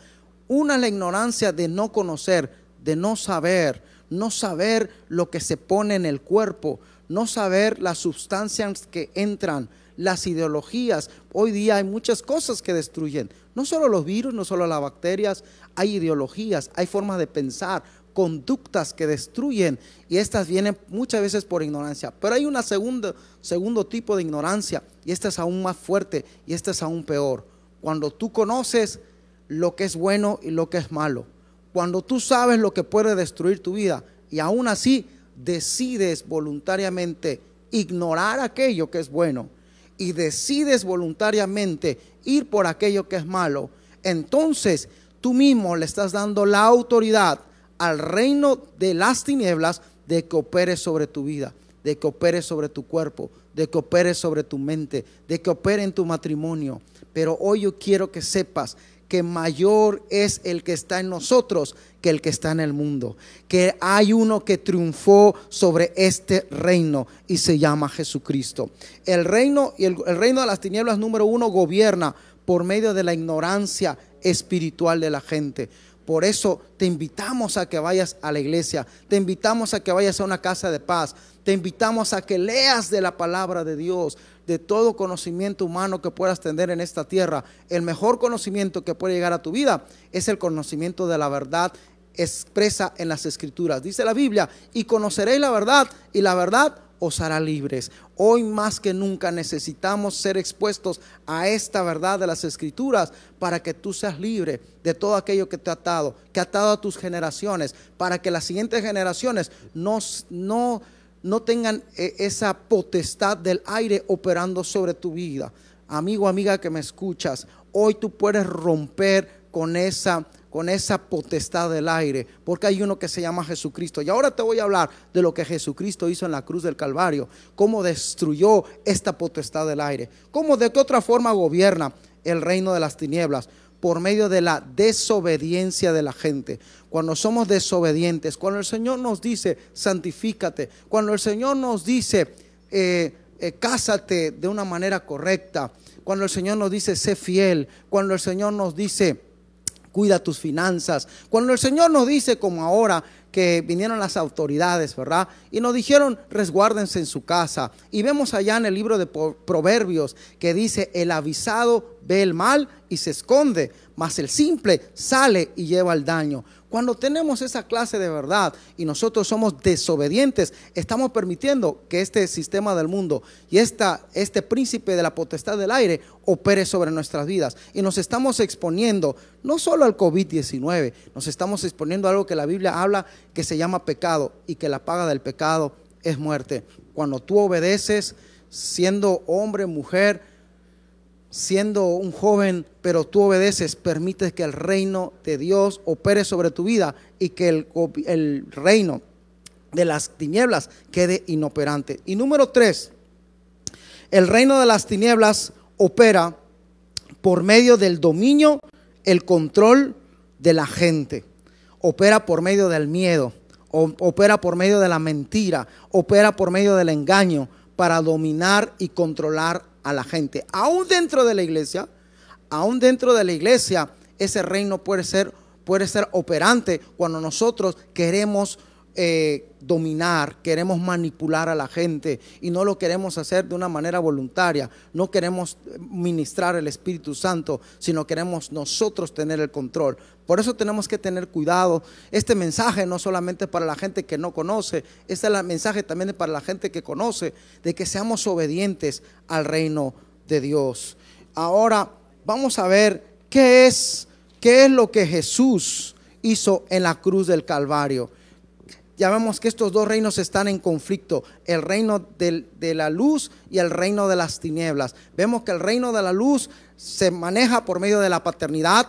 Una la ignorancia de no conocer, de no saber, no saber lo que se pone en el cuerpo, no saber las sustancias que entran, las ideologías. Hoy día hay muchas cosas que destruyen. No solo los virus, no solo las bacterias, hay ideologías, hay formas de pensar, conductas que destruyen y estas vienen muchas veces por ignorancia. Pero hay un segundo, segundo tipo de ignorancia y esta es aún más fuerte y esta es aún peor. Cuando tú conoces lo que es bueno y lo que es malo. Cuando tú sabes lo que puede destruir tu vida y aún así decides voluntariamente ignorar aquello que es bueno y decides voluntariamente ir por aquello que es malo, entonces tú mismo le estás dando la autoridad al reino de las tinieblas de que opere sobre tu vida, de que opere sobre tu cuerpo, de que opere sobre tu mente, de que opere en tu matrimonio. Pero hoy yo quiero que sepas que mayor es el que está en nosotros que el que está en el mundo. Que hay uno que triunfó sobre este reino y se llama Jesucristo. El reino y el, el reino de las tinieblas número uno gobierna por medio de la ignorancia espiritual de la gente. Por eso te invitamos a que vayas a la iglesia, te invitamos a que vayas a una casa de paz, te invitamos a que leas de la palabra de Dios, de todo conocimiento humano que puedas tener en esta tierra. El mejor conocimiento que puede llegar a tu vida es el conocimiento de la verdad expresa en las escrituras. Dice la Biblia, y conoceréis la verdad y la verdad os hará libres. Hoy más que nunca necesitamos ser expuestos a esta verdad de las escrituras para que tú seas libre de todo aquello que te ha atado, que ha atado a tus generaciones, para que las siguientes generaciones no, no, no tengan eh, esa potestad del aire operando sobre tu vida. Amigo, amiga que me escuchas, hoy tú puedes romper con esa con esa potestad del aire, porque hay uno que se llama Jesucristo. Y ahora te voy a hablar de lo que Jesucristo hizo en la cruz del Calvario, cómo destruyó esta potestad del aire, cómo de qué otra forma gobierna el reino de las tinieblas por medio de la desobediencia de la gente. Cuando somos desobedientes, cuando el Señor nos dice, santifícate, cuando el Señor nos dice, eh, eh, cásate de una manera correcta, cuando el Señor nos dice, sé fiel, cuando el Señor nos dice, cuida tus finanzas. Cuando el Señor nos dice, como ahora, que vinieron las autoridades, ¿verdad? Y nos dijeron, resguárdense en su casa. Y vemos allá en el libro de Proverbios que dice, el avisado ve el mal y se esconde, mas el simple sale y lleva el daño. Cuando tenemos esa clase de verdad y nosotros somos desobedientes, estamos permitiendo que este sistema del mundo y esta, este príncipe de la potestad del aire opere sobre nuestras vidas. Y nos estamos exponiendo no solo al COVID-19, nos estamos exponiendo a algo que la Biblia habla que se llama pecado y que la paga del pecado es muerte. Cuando tú obedeces, siendo hombre, mujer, siendo un joven, pero tú obedeces, permites que el reino de Dios opere sobre tu vida y que el, reino de las tinieblas quede inoperante. Y número tres, el reino de las tinieblas opera por medio del dominio, el control de la gente. Opera por medio del miedo, opera por medio de la mentira, opera por medio del engaño para dominar y controlar a la gente. Aún dentro de la iglesia, aún dentro de la iglesia, ese reino puede ser, puede ser operante cuando nosotros queremos eh, dominar, queremos manipular a la gente y no lo queremos hacer de una manera voluntaria. No queremos ministrar el Espíritu Santo, sino queremos nosotros tener el control. Por eso tenemos que tener cuidado. Este mensaje no solamente para la gente que no conoce, este es mensaje también para la gente que conoce, de que seamos obedientes al reino de Dios. Ahora vamos a ver qué es, qué es lo que Jesús hizo en la cruz del Calvario ya vemos que estos dos reinos están en conflicto, el reino de la luz y el reino de las tinieblas. Vemos que el reino de la luz se maneja por medio de la paternidad,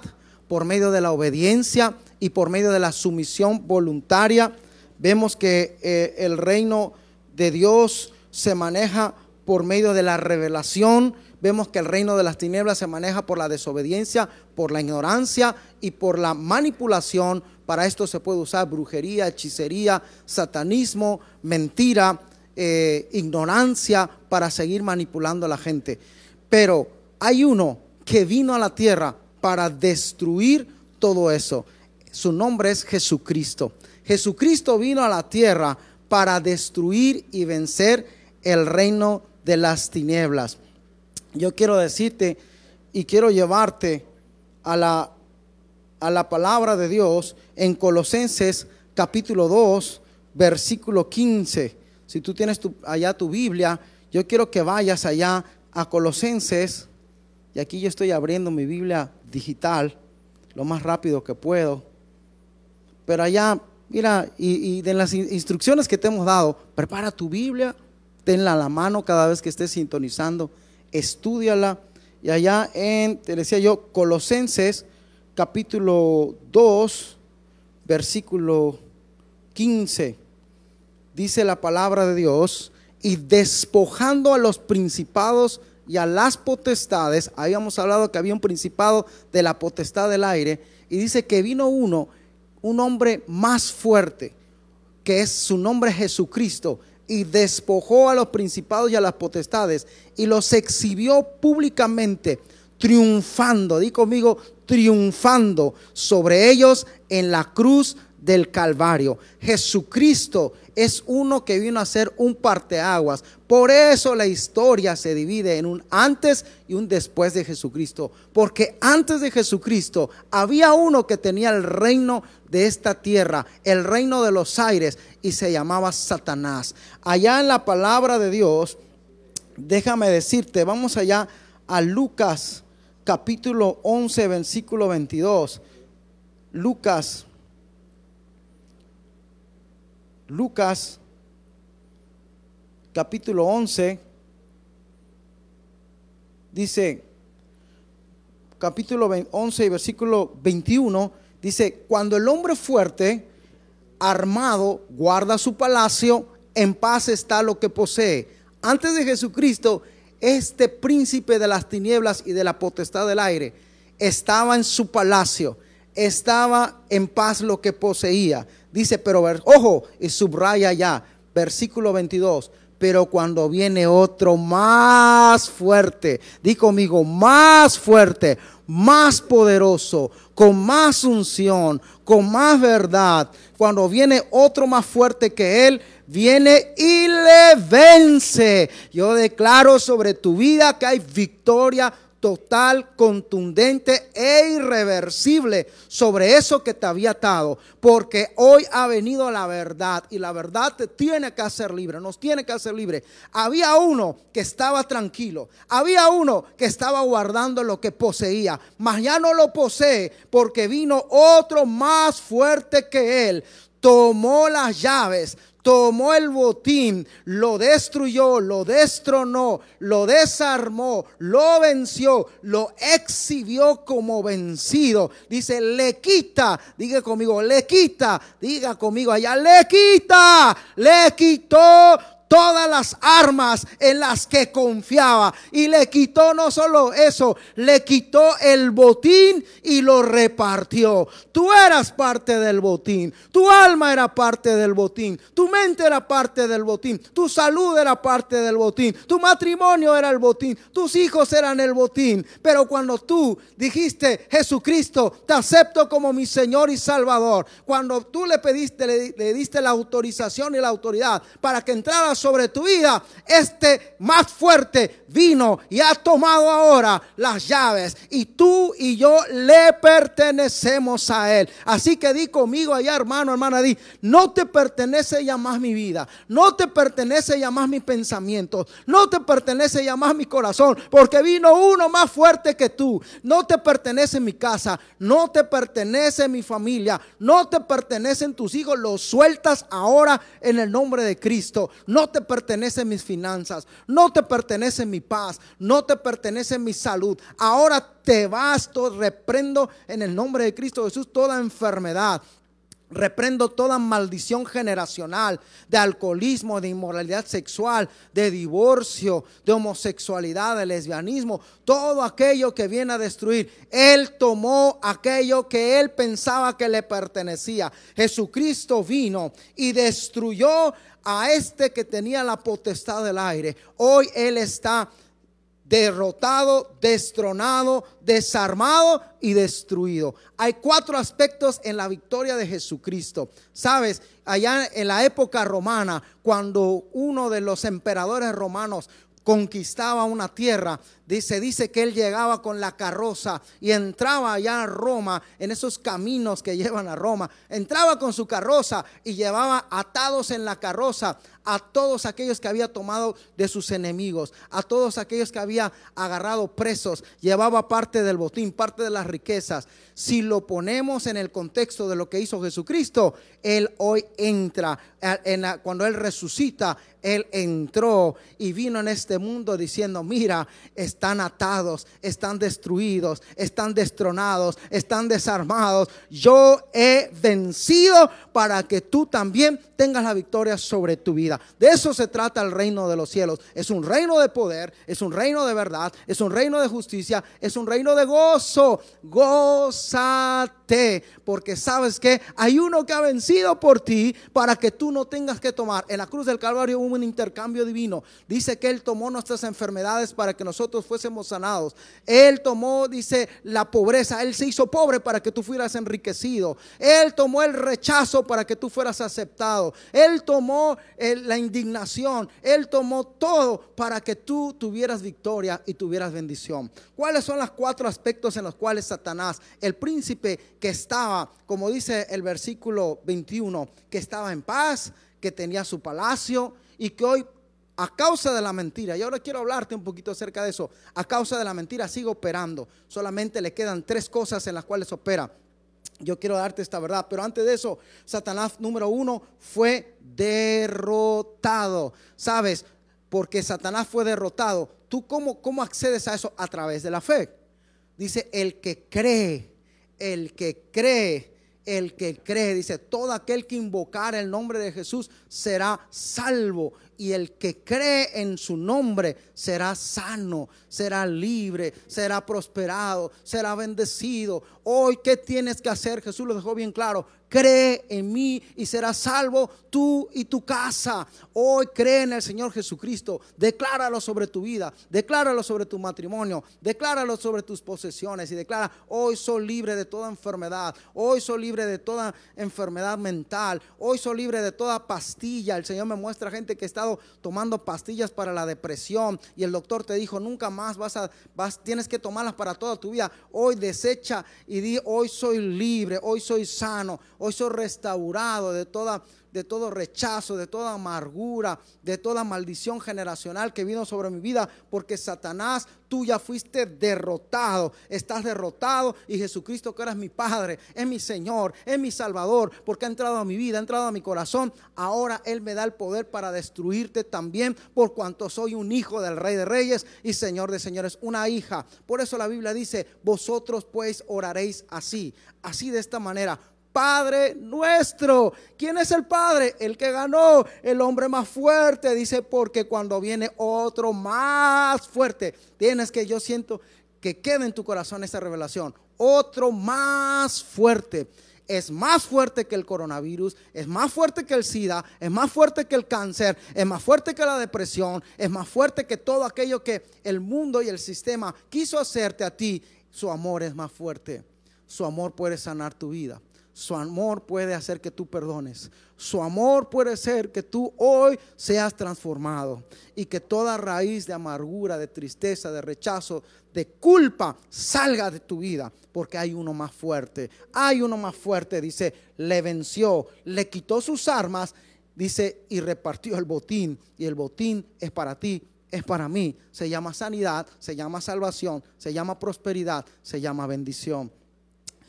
por medio de la obediencia y por medio de la sumisión voluntaria. Vemos que eh, el reino de Dios se maneja por medio de la revelación. Vemos que el reino de las tinieblas se maneja por la desobediencia, por la ignorancia y por la manipulación para esto se puede usar brujería, hechicería, satanismo, mentira, eh, ignorancia para seguir manipulando a la gente. Pero hay uno que vino a la tierra para destruir todo eso. Su nombre es Jesucristo. Jesucristo vino a la tierra para destruir y vencer el reino de las tinieblas. Yo quiero decirte y quiero llevarte a la a la palabra de Dios en Colosenses capítulo 2, versículo 15. Si tú tienes allá tu Biblia, yo quiero que vayas allá a Colosenses, y aquí yo estoy abriendo mi Biblia digital lo más rápido que puedo. Pero allá, mira, y, de las instrucciones que te hemos dado, prepara tu Biblia, tenla a la mano cada vez que estés sintonizando, estudiala. Y allá en, te decía yo, Colosenses capítulo 2, versículo 15, dice la palabra de Dios, y despojando a los principados y a las potestades, habíamos hablado que había un principado de la potestad del aire, y dice que vino uno, un hombre más fuerte, que es su nombre Jesucristo, y despojó a los principados y a las potestades, y los exhibió públicamente, triunfando, di conmigo, triunfando sobre ellos en la cruz del Calvario. Jesucristo es uno que vino a ser un parteaguas. Por eso la historia se divide en un antes y un después de Jesucristo. Porque antes de Jesucristo había uno que tenía el reino de esta tierra, el reino de los aires, y se llamaba Satanás. Allá en la palabra de Dios, déjame decirte, vamos allá a Lucas capítulo 11, versículo 22. Lucas Lucas capítulo 11 dice, capítulo 11 y versículo 21, dice, cuando el hombre fuerte, armado, guarda su palacio, en paz está lo que posee. Antes de Jesucristo, este príncipe de las tinieblas y de la potestad del aire estaba en su palacio, estaba en paz lo que poseía. Dice, pero ojo, y subraya ya, versículo 22. Pero cuando viene otro más fuerte, di conmigo, más fuerte, más poderoso, con más unción, con más verdad, cuando viene otro más fuerte que él, viene y le vence. Yo declaro sobre tu vida que hay victoria total, contundente e irreversible sobre eso que te había atado. Porque hoy ha venido la verdad y la verdad te tiene que hacer libre, nos tiene que hacer libre. Había uno que estaba tranquilo, había uno que estaba guardando lo que poseía, mas ya no lo posee porque vino otro más fuerte que él tomó las llaves, tomó el botín, lo destruyó, lo destronó, lo desarmó, lo venció, lo exhibió como vencido. Dice, le quita, diga conmigo, le quita, diga conmigo allá, le quita, le quitó todas las armas en las que confiaba. Y le quitó no solo eso, le quitó el botín y lo repartió. Tú eras parte del botín, tu alma era parte del botín, tu mente era parte del botín, tu salud era parte del botín, tu matrimonio era el botín, tus hijos eran el botín. Pero cuando tú dijiste, Jesucristo, te acepto como mi Señor y Salvador, cuando tú le pediste, le, le diste la autorización y la autoridad para que entrara sobre tu vida, este más fuerte vino y ha tomado ahora las llaves y tú y yo le pertenecemos a él. Así que di conmigo allá, hermano, hermana, di, no te pertenece ya más mi vida, no te pertenece ya más mis pensamientos, no te pertenece ya más mi corazón, porque vino uno más fuerte que tú. No te pertenece mi casa, no te pertenece mi familia, no te pertenecen tus hijos, los sueltas ahora en el nombre de Cristo. No te pertenecen mis finanzas, no te pertenece mi paz, no te pertenece mi salud. Ahora te vas, reprendo en el nombre de Cristo Jesús toda enfermedad, Reprendo toda maldición generacional de alcoholismo, de inmoralidad sexual, de divorcio, de homosexualidad, de lesbianismo, todo aquello que viene a destruir. Él tomó aquello que él pensaba que le pertenecía. Jesucristo vino y destruyó a este que tenía la potestad del aire. Hoy Él está derrotado, destronado, desarmado y destruido. Hay cuatro aspectos en la victoria de Jesucristo. Sabes, allá en la época romana, cuando uno de los emperadores romanos conquistaba una tierra, Dice, dice que él llegaba con la carroza y entraba allá a Roma, en esos caminos que llevan a Roma. Entraba con su carroza y llevaba atados en la carroza a todos aquellos que había tomado de sus enemigos, a todos aquellos que había agarrado presos, llevaba parte del botín, parte de las riquezas. Si lo ponemos en el contexto de lo que hizo Jesucristo, Él hoy entra, cuando Él resucita, Él entró y vino en este mundo diciendo, mira, están atados, están destruidos, están destronados, están desarmados. Yo he vencido para que tú también tengas la victoria sobre tu vida. De eso se trata el reino de los cielos. Es un reino de poder, es un reino de verdad, es un reino de justicia, es un reino de gozo. Gózate, porque sabes que hay uno que ha vencido por ti para que tú no tengas que tomar. En la cruz del Calvario hubo un intercambio divino. Dice que Él tomó nuestras enfermedades para que nosotros fuésemos sanados. Él tomó, dice, la pobreza. Él se hizo pobre para que tú fueras enriquecido. Él tomó el rechazo para que tú fueras aceptado. Él tomó eh, la indignación. Él tomó todo para que tú tuvieras victoria y tuvieras bendición. ¿Cuáles son los cuatro aspectos en los cuales Satanás, el príncipe que estaba, como dice el versículo 21, que estaba en paz, que tenía su palacio y que hoy a causa de la mentira, y ahora quiero hablarte un poquito acerca de eso, a causa de la mentira sigue operando, solamente le quedan tres cosas en las cuales opera. Yo quiero darte esta verdad, pero antes de eso, Satanás número uno fue derrotado, ¿sabes? Porque Satanás fue derrotado. ¿Tú cómo, cómo accedes a eso? A través de la fe. Dice, el que cree, el que cree el que cree. Dice, todo aquel que invocar el nombre de Jesús será salvo. Y el que cree en su nombre será sano, será libre, será prosperado, será bendecido. Hoy, ¿qué tienes que hacer? Jesús lo dejó bien claro cree en mí y serás salvo tú y tu casa. Hoy cree en el Señor Jesucristo, decláralo sobre tu vida, decláralo sobre tu matrimonio, decláralo sobre tus posesiones y declara, hoy soy libre de toda enfermedad, hoy soy libre de toda enfermedad mental, hoy soy libre de toda pastilla. El Señor me muestra gente que ha estado tomando pastillas para la depresión y el doctor te dijo, nunca más vas a, vas, tienes que tomarlas para toda tu vida. Hoy desecha y di, hoy soy libre, hoy soy sano Hoy soy restaurado de toda de todo rechazo, de toda amargura, de toda maldición generacional que vino sobre mi vida, porque Satanás, tú ya fuiste derrotado, estás derrotado y Jesucristo que eres mi Padre, es mi Señor, es mi Salvador, porque ha entrado a mi vida, ha entrado a mi corazón, ahora Él me da el poder para destruirte también, por cuanto soy un hijo del Rey de Reyes y Señor de Señores, una hija. Por eso la Biblia dice, vosotros pues oraréis así, así de esta manera Padre nuestro. ¿Quién es el Padre? El que ganó, el hombre más fuerte. Dice, porque cuando viene otro más fuerte, tienes que, yo siento que quede en tu corazón esa revelación. Otro más fuerte. Es más fuerte que el coronavirus, es más fuerte que el SIDA, es más fuerte que el cáncer, es más fuerte que la depresión, es más fuerte que todo aquello que el mundo y el sistema quiso hacerte a ti. Su amor es más fuerte. Su amor puede sanar tu vida. Su amor puede hacer que tú perdones. Su amor puede ser que tú hoy seas transformado y que toda raíz de amargura, de tristeza, de rechazo, de culpa salga de tu vida, porque hay uno más fuerte. Hay uno más fuerte, dice, le venció, le quitó sus armas, dice, y repartió el botín. Y el botín es para ti, es para mí. Se llama sanidad, se llama salvación, se llama prosperidad, se llama bendición.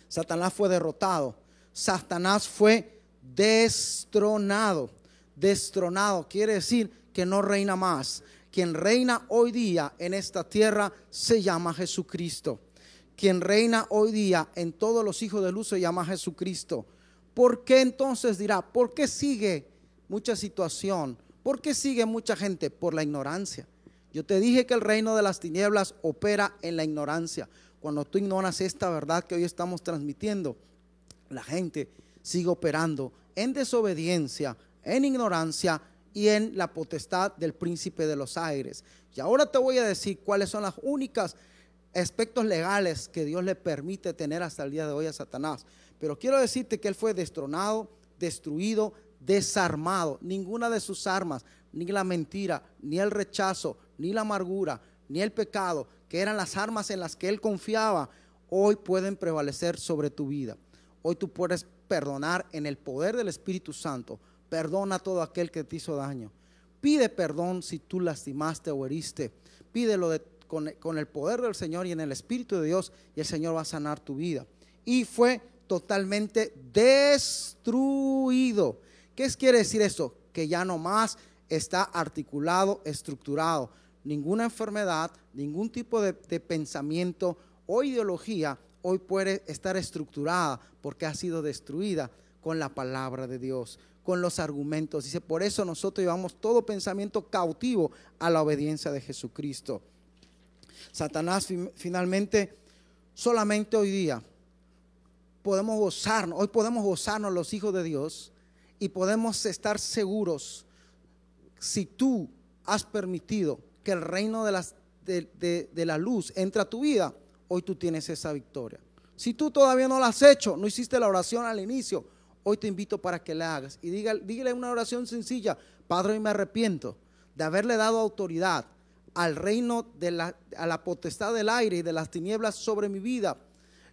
Satanás fue derrotado Satanás fue destronado. Destronado quiere decir que no reina más. Quien reina hoy día en esta tierra se llama Jesucristo. Quien reina hoy día en todos los hijos de luz se llama Jesucristo. ¿Por qué entonces dirá? ¿Por qué sigue mucha situación? ¿Por qué sigue mucha gente? Por la ignorancia. Yo te dije que el reino de las tinieblas opera en la ignorancia. Cuando tú ignoras esta verdad que hoy estamos transmitiendo, la gente sigue operando en desobediencia, en ignorancia y en la potestad del príncipe de los aires. Y ahora te voy a decir cuáles son las únicas aspectos legales que Dios le permite tener hasta el día de hoy a Satanás. Pero quiero decirte que él fue destronado, destruido, desarmado. Ninguna de sus armas, ni la mentira, ni el rechazo, ni la amargura, ni el pecado, que eran las armas en las que él confiaba, hoy pueden prevalecer sobre tu vida. Hoy tú puedes perdonar en el poder del Espíritu Santo. Perdona a todo aquel que te hizo daño. Pide perdón si tú lastimaste o heriste. Pídelo con, con el poder del Señor y en el Espíritu de Dios y el Señor va a sanar tu vida. Y fue totalmente destruido. ¿Qué quiere decir esto? Que ya no más está articulado, estructurado. Ninguna enfermedad, ningún tipo de pensamiento o ideología hoy puede estar estructurada porque ha sido destruida con la palabra de Dios, con los argumentos. Dice, por eso nosotros llevamos todo pensamiento cautivo a la obediencia de Jesucristo. Satanás finalmente, solamente hoy día, podemos gozarnos, hoy podemos gozarnos los hijos de Dios y podemos estar seguros si tú has permitido que el reino de de, de- la luz entra a tu vida, hoy tú tienes esa victoria. Si tú todavía no la has hecho, no hiciste la oración al inicio, hoy te invito para que la hagas. Y dígale una oración sencilla, Padre, hoy me arrepiento de haberle dado autoridad al reino de la, a la potestad del aire y de las tinieblas sobre mi vida,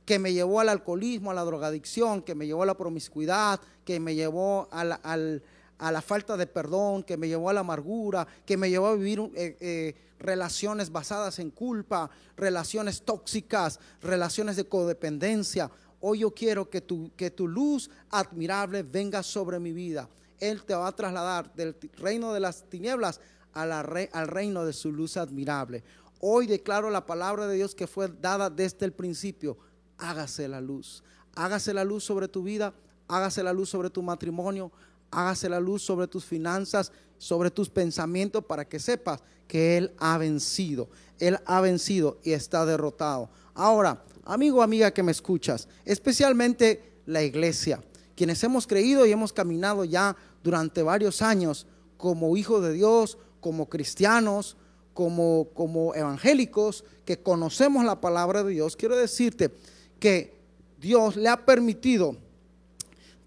que me llevó al alcoholismo, a la drogadicción, que me llevó a la promiscuidad, que me llevó a la, al- a la falta de perdón, que me llevó a la amargura, que me llevó a vivir eh, eh, relaciones basadas en culpa, relaciones tóxicas, relaciones de codependencia. Hoy yo quiero que tu, que tu luz admirable venga sobre mi vida. Él te va a trasladar del reino de las tinieblas al reino de su luz admirable. Hoy declaro la palabra de Dios que fue dada desde el principio. Hágase la luz. Hágase la luz sobre tu vida. Hágase la luz sobre tu matrimonio. Hágase la luz sobre tus finanzas, sobre tus pensamientos, para que sepas que Él ha vencido. Él ha vencido y está derrotado. Ahora, amigo, amiga que me escuchas, especialmente la iglesia, quienes hemos creído y hemos caminado ya durante varios años como hijos de Dios, como cristianos, como, como evangélicos, que conocemos la palabra de Dios, quiero decirte que Dios le ha permitido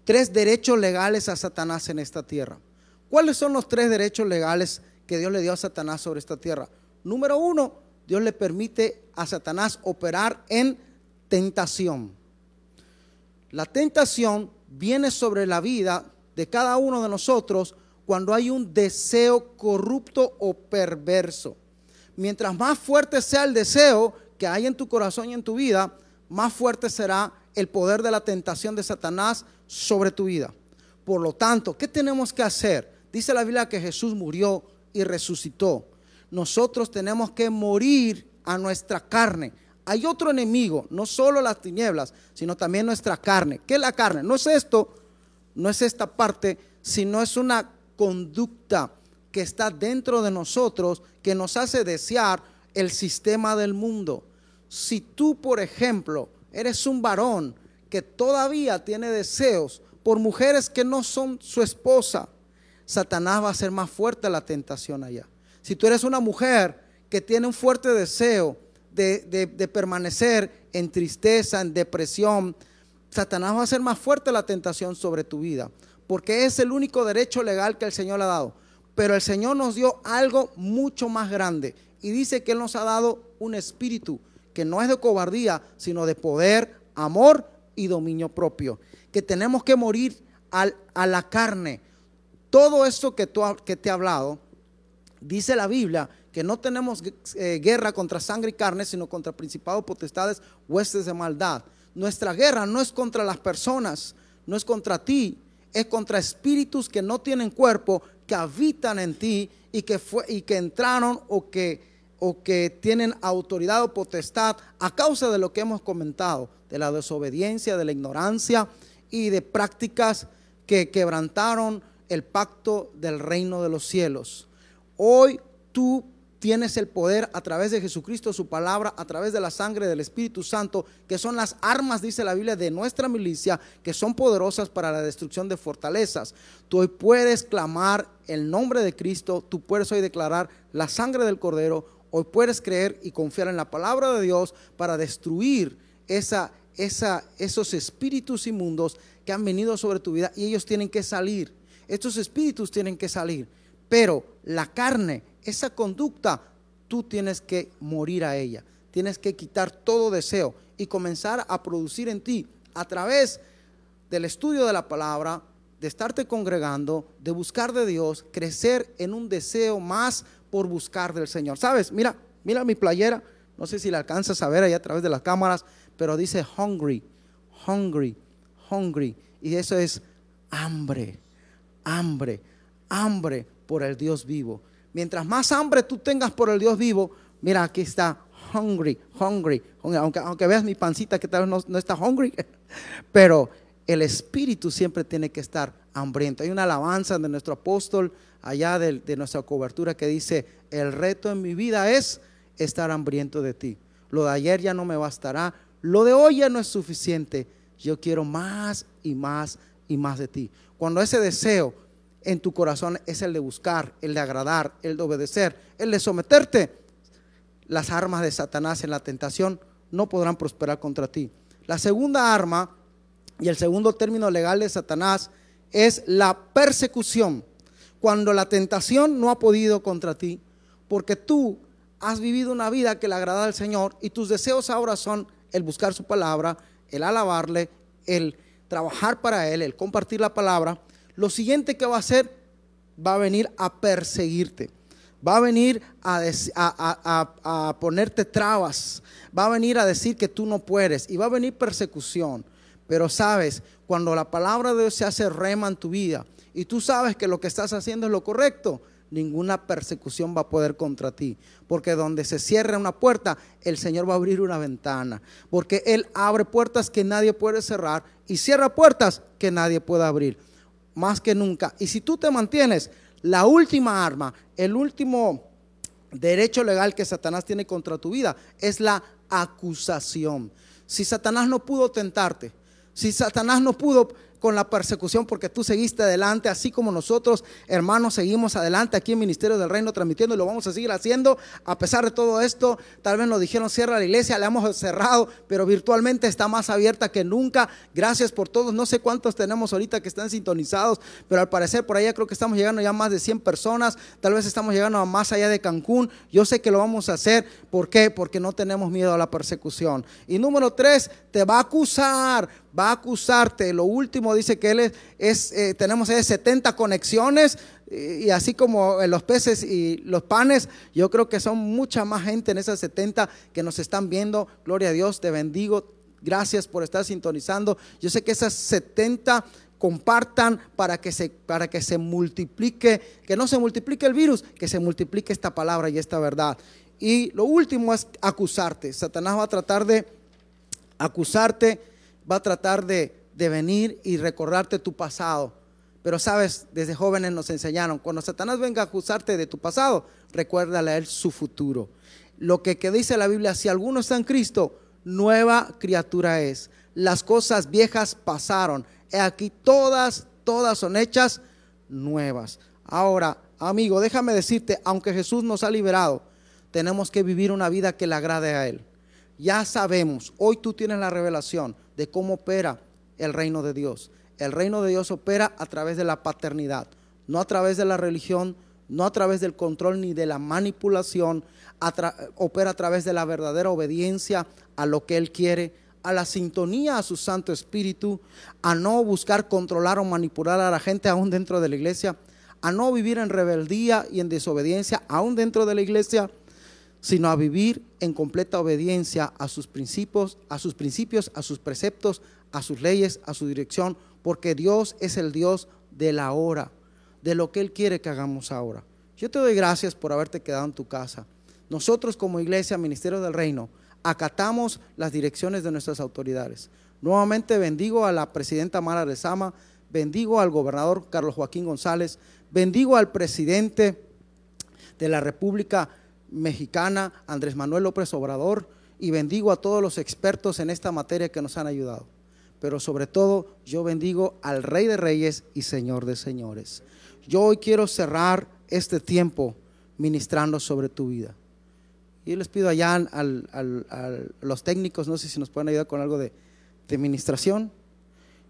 tres derechos legales a Satanás en esta tierra. ¿Cuáles son los tres derechos legales que Dios le dio a Satanás sobre esta tierra? Número uno, Dios le permite a Satanás operar en tentación. La tentación viene sobre la vida de cada uno de nosotros cuando hay un deseo corrupto o perverso. Mientras más fuerte sea el deseo que hay en tu corazón y en tu vida, más fuerte será el poder de la tentación de Satanás sobre tu vida. Por lo tanto, ¿qué tenemos que hacer? Dice la Biblia que Jesús murió y resucitó. Nosotros tenemos que morir a nuestra carne. Hay otro enemigo, no solo las tinieblas, sino también nuestra carne. ¿Qué es la carne? No es esto, no es esta parte, sino es una conducta que está dentro de nosotros que nos hace desear el sistema del mundo. Si tú, por ejemplo, eres un varón que todavía tiene deseos por mujeres que no son su esposa, Satanás va a ser más fuerte la tentación allá. Si tú eres una mujer que tiene un fuerte deseo de, de- permanecer en tristeza, en depresión, Satanás va a ser más fuerte la tentación sobre tu vida, porque es el único derecho legal que el Señor le ha dado. Pero el Señor nos dio algo mucho más grande y dice que Él nos ha dado un espíritu que no es de cobardía, sino de poder, amor y dominio propio. Que tenemos que morir al- a la carne. Todo esto que, tú que te he hablado, dice la Biblia que no tenemos eh, guerra contra sangre y carne, sino contra principados, potestades, huestes de maldad. Nuestra guerra no es contra las personas, no es contra ti, es contra espíritus que no tienen cuerpo, que habitan en ti y que, fue, y que entraron o que, o que tienen autoridad o potestad a causa de lo que hemos comentado, de la desobediencia, de la ignorancia y de prácticas que quebrantaron el pacto del reino de los cielos. Hoy tú tienes el poder a través de Jesucristo, su palabra, a través de la sangre del Espíritu Santo, que son las armas, dice la Biblia, de nuestra milicia, que son poderosas para la destrucción de fortalezas. Tú hoy puedes clamar el nombre de Cristo, tú puedes hoy declarar la sangre del Cordero, hoy puedes creer y confiar en la palabra de Dios para destruir esa, esa, esos espíritus inmundos que han venido sobre tu vida y ellos tienen que salir. Estos espíritus tienen que salir. Pero la carne, esa conducta, tú tienes que morir a ella. Tienes que quitar todo deseo y comenzar a producir en ti a través del estudio de la palabra, de estarte congregando, de buscar de Dios, crecer en un deseo más por buscar del Señor. ¿Sabes? Mira, mira mi playera. No sé si la alcanzas a ver ahí a través de las cámaras, pero dice hungry, hungry, hungry. Y eso es hambre, hambre, hambre por el Dios vivo. Mientras más hambre tú tengas por el Dios vivo, mira, aquí está hungry, hungry. Aunque, aunque veas mi pancita que tal vez no, no está hungry, pero el espíritu siempre tiene que estar hambriento. Hay una alabanza de nuestro apóstol allá de, nuestra cobertura que dice, el reto en mi vida es estar hambriento de ti. Lo de ayer ya no me bastará, lo de hoy ya no es suficiente. Yo quiero más y más y más de ti. Cuando ese deseo en tu corazón es el de buscar, el de agradar, el de obedecer, el de someterte, las armas de Satanás en la tentación no podrán prosperar contra ti. La segunda arma y el segundo término legal de Satanás es la persecución. Cuando la tentación no ha podido contra ti, porque tú has vivido una vida que le agrada al Señor y tus deseos ahora son el buscar su palabra, el alabarle, el trabajar para Él, el compartir la palabra, lo siguiente que va a hacer va a venir a perseguirte, va a venir a, ponerte trabas, va a venir a decir que tú no puedes y va a venir persecución. Pero sabes, cuando la palabra de Dios se hace rema en tu vida y tú sabes que lo que estás haciendo es lo correcto, ninguna persecución va a poder contra ti. Porque donde se cierra una puerta, el Señor va a abrir una ventana. Porque Él abre puertas que nadie puede cerrar y cierra puertas que nadie puede abrir. Más que nunca. Y si tú te mantienes, la última arma, el último derecho legal que Satanás tiene contra tu vida es la acusación. Si Satanás no pudo tentarte, si Satanás no pudo con la persecución porque tú seguiste adelante, así como nosotros, hermanos, seguimos adelante aquí en Ministerio del Reino transmitiendo y lo vamos a seguir haciendo. A pesar de todo esto, tal vez nos dijeron cierra la iglesia, la hemos cerrado, pero virtualmente está más abierta que nunca. Gracias por todos. No sé cuántos tenemos ahorita que están sintonizados, pero al parecer por allá creo que estamos llegando ya más de 100 personas. Tal vez estamos llegando a más allá de Cancún. Yo sé que lo vamos a hacer. ¿Por qué? Porque no tenemos miedo a la persecución. Y número tres, te va a acusar va a acusarte. Lo último dice que él es, eh, tenemos 70 conexiones y, así como los peces y los panes, yo creo que son mucha más gente en esas 70 que nos están viendo. Gloria a Dios, te bendigo. Gracias por estar sintonizando. Yo sé que esas 70 compartan para que se para que se multiplique, que no se multiplique el virus, que se multiplique esta palabra y esta verdad. Y lo último es acusarte. Satanás va a tratar de acusarte va a tratar de, venir y recordarte tu pasado. Pero sabes, desde jóvenes nos enseñaron, cuando Satanás venga a acusarte de tu pasado, recuérdale a él su futuro. Lo que, que dice la Biblia, si alguno está en Cristo, nueva criatura es. Las cosas viejas pasaron. He aquí todas, todas son hechas nuevas. Ahora, amigo, déjame decirte, aunque Jesús nos ha liberado, tenemos que vivir una vida que le agrade a Él. Ya sabemos, hoy tú tienes la revelación de cómo opera el reino de Dios. El reino de Dios opera a través de la paternidad, no a través de la religión, no a través del control ni de la manipulación, opera a través de la verdadera obediencia a lo que Él quiere, a la sintonía a su Santo Espíritu, a no buscar controlar o manipular a la gente aún dentro de la iglesia, a no vivir en rebeldía y en desobediencia aún dentro de la iglesia, sino a vivir en completa obediencia a sus principios, a sus principios, a sus preceptos, a sus leyes, a su dirección, porque Dios es el Dios de la hora, de lo que Él quiere que hagamos ahora. Yo te doy gracias por haberte quedado en tu casa. Nosotros como iglesia, Ministerio del Reino, acatamos las direcciones de nuestras autoridades. Nuevamente bendigo a la presidenta Mara Rezama, bendigo al gobernador Carlos Joaquín González, bendigo al presidente de la República mexicana, Andrés Manuel López Obrador, y bendigo a todos los expertos en esta materia que nos han ayudado. Pero sobre todo, yo bendigo al Rey de Reyes y Señor de Señores. Yo hoy quiero cerrar este tiempo ministrando sobre tu vida. Y les pido allá a los técnicos, no sé si nos pueden ayudar con algo de, de ministración.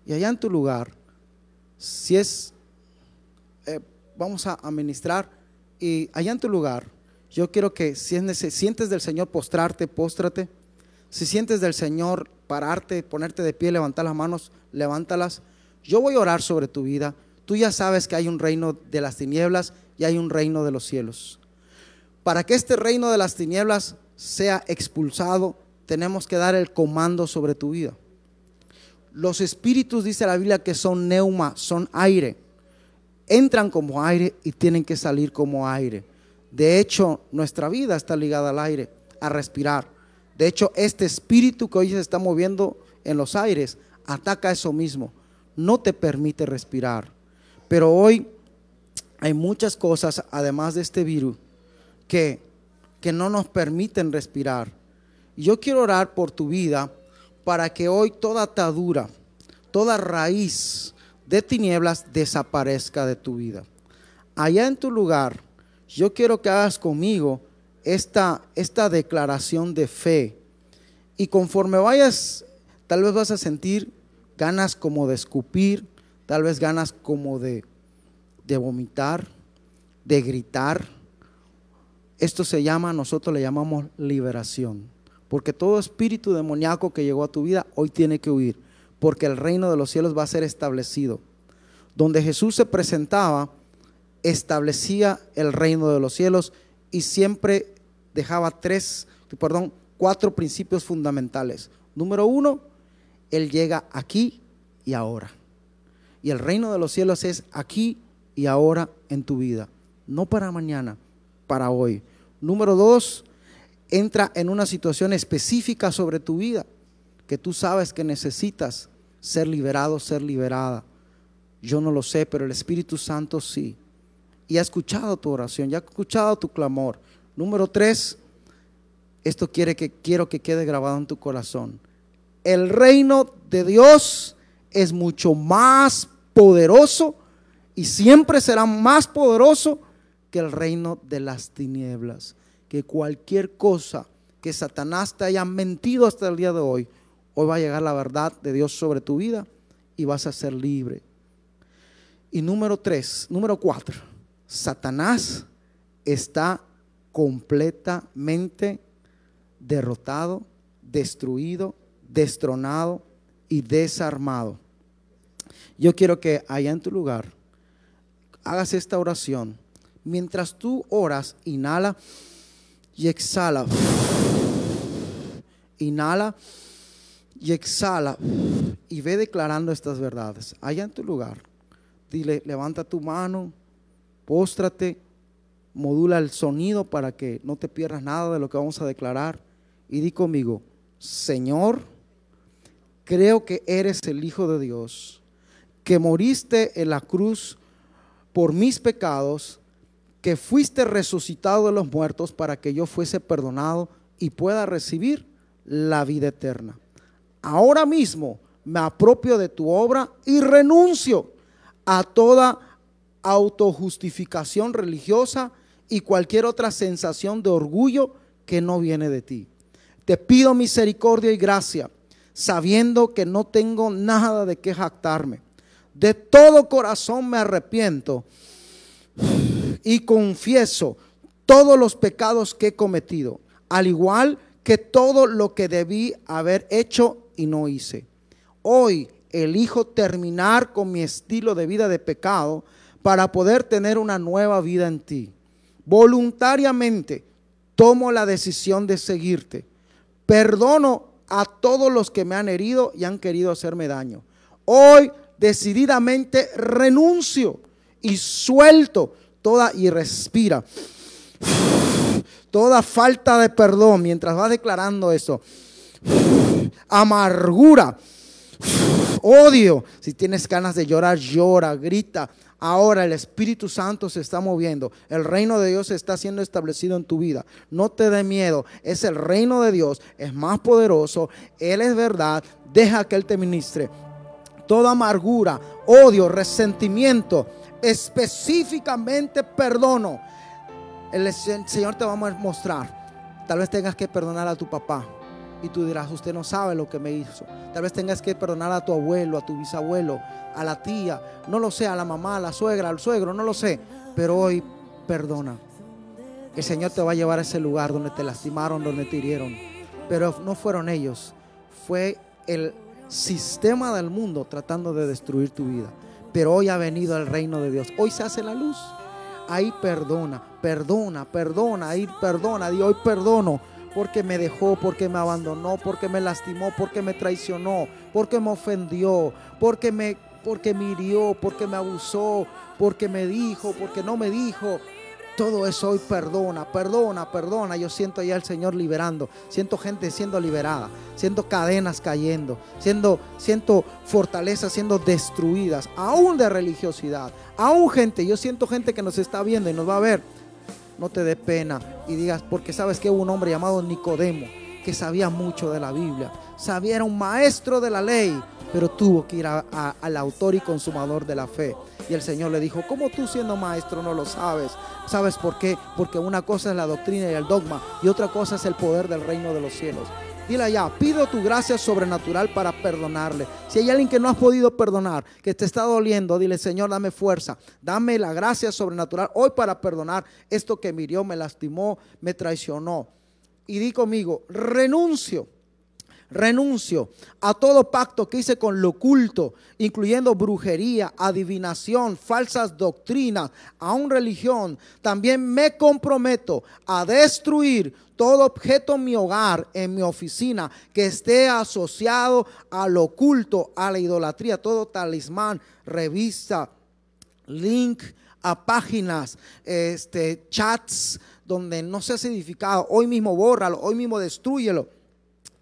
Y allá en tu lugar, si es, eh, vamos a, a ministrar, y allá en tu lugar, yo quiero que si sientes del Señor postrarte, póstrate. Si sientes del Señor pararte, ponerte de pie, levantar las manos, levántalas. Yo voy a orar sobre tu vida. Tú ya sabes que hay un reino de las tinieblas y hay un reino de los cielos. Para que este reino de las tinieblas sea expulsado, tenemos que dar el comando sobre tu vida. Los espíritus, dice la Biblia, que son neuma, son aire. Entran como aire y tienen que salir como aire. De hecho, nuestra vida está ligada al aire, a respirar. De hecho, este espíritu que hoy se está moviendo en los aires ataca eso mismo. No te permite respirar. Pero hoy hay muchas cosas, además de este virus, que, que no nos permiten respirar. Y yo quiero orar por tu vida para que hoy toda atadura, toda raíz de tinieblas desaparezca de tu vida. Allá en tu lugar, yo quiero que hagas conmigo esta, esta declaración de fe. Y conforme vayas, tal vez vas a sentir ganas como de escupir, tal vez ganas como de, de vomitar, de gritar. Esto se llama, nosotros le llamamos liberación. Porque todo espíritu demoníaco que llegó a tu vida hoy tiene que huir. Porque el reino de los cielos va a ser establecido. Donde Jesús se presentaba, establecía el reino de los cielos y siempre dejaba tres, perdón, cuatro principios fundamentales. Número uno, Él llega aquí y ahora. Y el reino de los cielos es aquí y ahora en tu vida. No para mañana, para hoy. Número dos, entra en una situación específica sobre tu vida que tú sabes que necesitas ser liberado, ser liberada. Yo no lo sé, pero el Espíritu Santo sí. Y ha escuchado tu oración, ya ha escuchado tu clamor. Número tres, esto quiere que, quiero que quede grabado en tu corazón. El reino de Dios es mucho más poderoso y siempre será más poderoso que el reino de las tinieblas. Que cualquier cosa que Satanás te haya mentido hasta el día de hoy, hoy va a llegar la verdad de Dios sobre tu vida y vas a ser libre. Y número tres, número cuatro, Satanás está completamente derrotado, destruido, destronado y desarmado. Yo quiero que allá en tu lugar hagas esta oración. Mientras tú oras, inhala y exhala. Inhala y exhala y ve declarando estas verdades. Allá en tu lugar, dile, levanta tu mano, póstrate, modula el sonido para que no te pierdas nada de lo que vamos a declarar. Y di conmigo, Señor, creo que eres el Hijo de Dios, que moriste en la cruz por mis pecados, que fuiste resucitado de los muertos para que yo fuese perdonado y pueda recibir la vida eterna. Ahora mismo me apropio de tu obra y renuncio a toda autojustificación religiosa y cualquier otra sensación de orgullo que no viene de ti. Te pido misericordia y gracia, sabiendo que no tengo nada de qué jactarme. De todo corazón me arrepiento y confieso todos los pecados que he cometido, al igual que todo lo que debí haber hecho y no hice. Hoy elijo terminar con mi estilo de vida de pecado para poder tener una nueva vida en ti. Voluntariamente tomo la decisión de seguirte. Perdono a todos los que me han herido y han querido hacerme daño. Hoy decididamente renuncio y suelto toda y respira. Toda falta de perdón mientras vas declarando eso. Amargura. Odio. Si tienes ganas de llorar, llora, grita. Ahora el Espíritu Santo se está moviendo. El reino de Dios está siendo establecido en tu vida. No te dé miedo. Es el reino de Dios. Es más poderoso. Él es verdad. Deja que Él te ministre. Toda amargura, odio, resentimiento, específicamente perdono. El Señor te va a mostrar. Tal vez tengas que perdonar a tu papá. Y tú dirás, usted no sabe lo que me hizo. Tal vez tengas que perdonar a tu abuelo, a tu bisabuelo, a la tía, no lo sé, a la mamá, a la suegra, al suegro, no lo sé. Pero hoy perdona. El Señor te va a llevar a ese lugar donde te lastimaron, donde te hirieron. Pero no fueron ellos. Fue el sistema del mundo tratando de destruir tu vida. Pero hoy ha venido el reino de Dios. Hoy se hace la luz. Ahí perdona, perdona, perdona, ahí perdona. Y hoy perdono porque me dejó, porque me abandonó, porque me lastimó, porque me traicionó, porque me ofendió, porque me, porque hirió, porque me abusó, porque me dijo, porque no me dijo. Todo eso hoy perdona, perdona, perdona. Yo siento ya al Señor liberando. Siento gente siendo liberada. Siento cadenas cayendo. Siendo, siento fortalezas siendo destruidas. Aún de religiosidad. Aún gente. Yo siento gente que nos está viendo y nos va a ver no te dé pena y digas, porque sabes que hubo un hombre llamado Nicodemo que sabía mucho de la Biblia, sabía, era un maestro de la ley, pero tuvo que ir al autor y consumador de la fe. Y el Señor le dijo, ¿cómo tú siendo maestro no lo sabes? ¿Sabes por qué? Porque una cosa es la doctrina y el dogma y otra cosa es el poder del reino de los cielos. Dile allá, pido tu gracia sobrenatural para perdonarle. Si hay alguien que no has podido perdonar, que te está doliendo, dile, Señor, dame fuerza, dame la gracia sobrenatural hoy para perdonar esto que me hirió, me lastimó, me traicionó. Y di conmigo, renuncio renuncio a todo pacto que hice con lo oculto, incluyendo brujería, adivinación, falsas doctrinas, aún religión. También me comprometo a destruir todo objeto en mi hogar, en mi oficina, que esté asociado al oculto, a la idolatría, todo talismán, revista, link a páginas, este, chats donde no seas edificado. Hoy mismo bórralo, hoy mismo destruyelo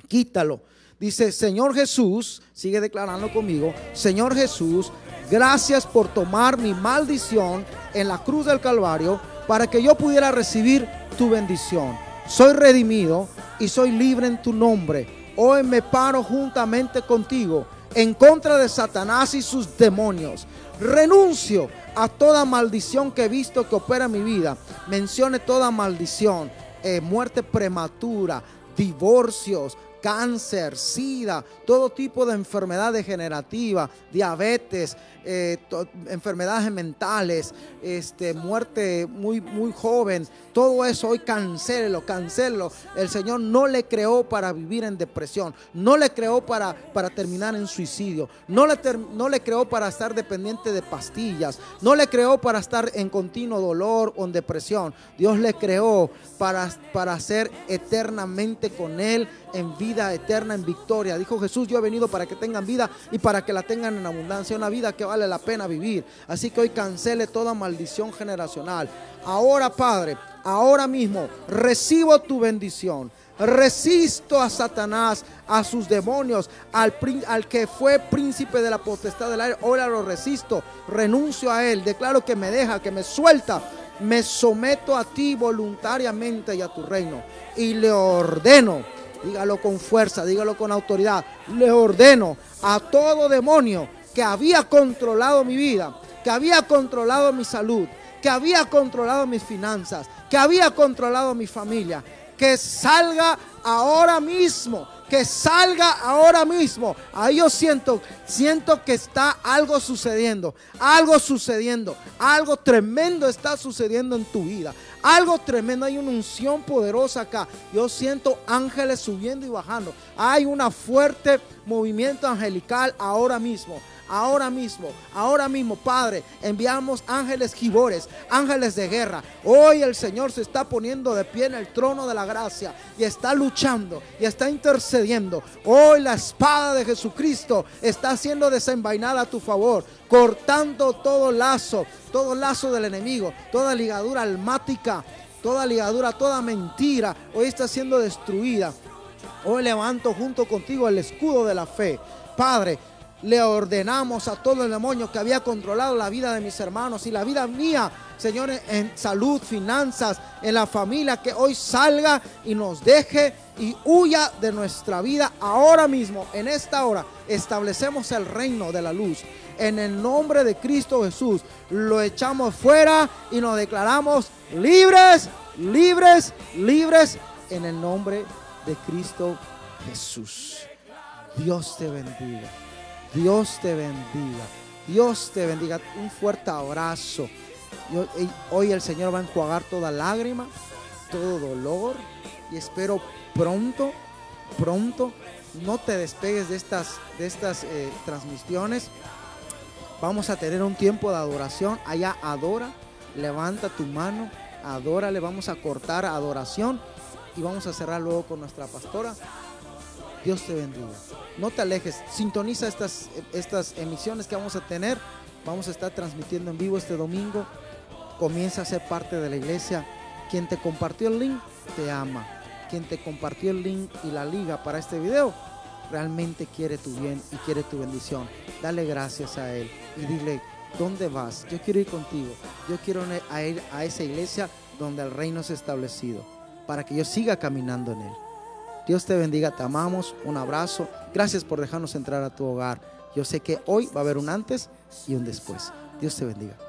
quítalo. Dice, Señor Jesús, sigue declarando conmigo, Señor Jesús, gracias por tomar mi maldición en la cruz del Calvario para que yo pudiera recibir tu bendición. Soy redimido y soy libre en tu nombre. Hoy me paro juntamente contigo en contra de Satanás y sus demonios. Renuncio a toda maldición que he visto que opera en mi vida. Mencione toda maldición, eh, muerte prematura, divorcios, cáncer, sida, todo tipo de enfermedad degenerativa, diabetes, eh, enfermedades mentales, este, muerte muy, muy joven, todo eso hoy cancélelo, cancélelo. El Señor no le creó para vivir en depresión, no le creó para, para terminar en suicidio, no le, no le creó para estar dependiente de pastillas, no le creó para estar en continuo dolor o en depresión. Dios le creó para, para ser eternamente con Él en vida eterna, en victoria. Dijo Jesús, yo he venido para que tengan vida y para que la tengan en abundancia, una vida que vale la pena vivir. Así que hoy cancele toda maldición generacional. Ahora, Padre, ahora mismo recibo tu bendición. Resisto a Satanás, a sus demonios, al, al que fue príncipe de la potestad del aire. Ahora lo resisto, renuncio a él, declaro que me deja, que me suelta. Me someto a ti voluntariamente y a tu reino. Y le ordeno, dígalo con fuerza, dígalo con autoridad, le ordeno a todo demonio que había controlado mi vida, que había controlado mi salud, que había controlado mis finanzas, que había controlado mi familia, que salga ahora mismo, que salga ahora mismo. Ahí yo siento, siento que está algo sucediendo, algo sucediendo, algo tremendo está sucediendo en tu vida. Algo tremendo, hay una unción poderosa acá. Yo siento ángeles subiendo y bajando. Hay un fuerte movimiento angelical ahora mismo. Ahora mismo, ahora mismo, Padre, enviamos ángeles gibores, ángeles de guerra. Hoy el Señor se está poniendo de pie en el trono de la gracia y está luchando y está intercediendo. Hoy la espada de Jesucristo está siendo desenvainada a tu favor, cortando todo lazo, todo lazo del enemigo, toda ligadura almática, toda ligadura, toda mentira. Hoy está siendo destruida. Hoy levanto junto contigo el escudo de la fe. Padre, le ordenamos a todo el demonio que había controlado la vida de mis hermanos y la vida mía, Señor, en salud, finanzas, en la familia, que hoy salga y nos deje y huya de nuestra vida ahora mismo, en esta hora. Establecemos el reino de la luz. En el nombre de Cristo Jesús, lo echamos fuera y nos declaramos libres, libres, libres, en el nombre de Cristo Jesús. Dios te bendiga. Dios te bendiga. Dios te bendiga. Un fuerte abrazo. Eh, hoy el Señor va a enjuagar toda lágrima, todo dolor. Y espero pronto, pronto, no te despegues de estas, de estas eh, transmisiones. Vamos a tener un tiempo de adoración. Allá adora. Levanta tu mano. Adórale. Vamos a cortar adoración. Y vamos a cerrar luego con nuestra pastora. Dios te bendiga. No te alejes. Sintoniza estas, estas emisiones que vamos a tener. Vamos a estar transmitiendo en vivo este domingo. Comienza a ser parte de la iglesia. Quien te compartió el link te ama. Quien te compartió el link y la liga para este video realmente quiere tu bien y quiere tu bendición. Dale gracias a él y dile, ¿dónde vas? Yo quiero ir contigo. Yo quiero ir a esa iglesia donde el reino es establecido para que yo siga caminando en él. Dios te bendiga, te amamos, un abrazo. Gracias por dejarnos entrar a tu hogar. Yo sé que hoy va a haber un antes y un después. Dios te bendiga.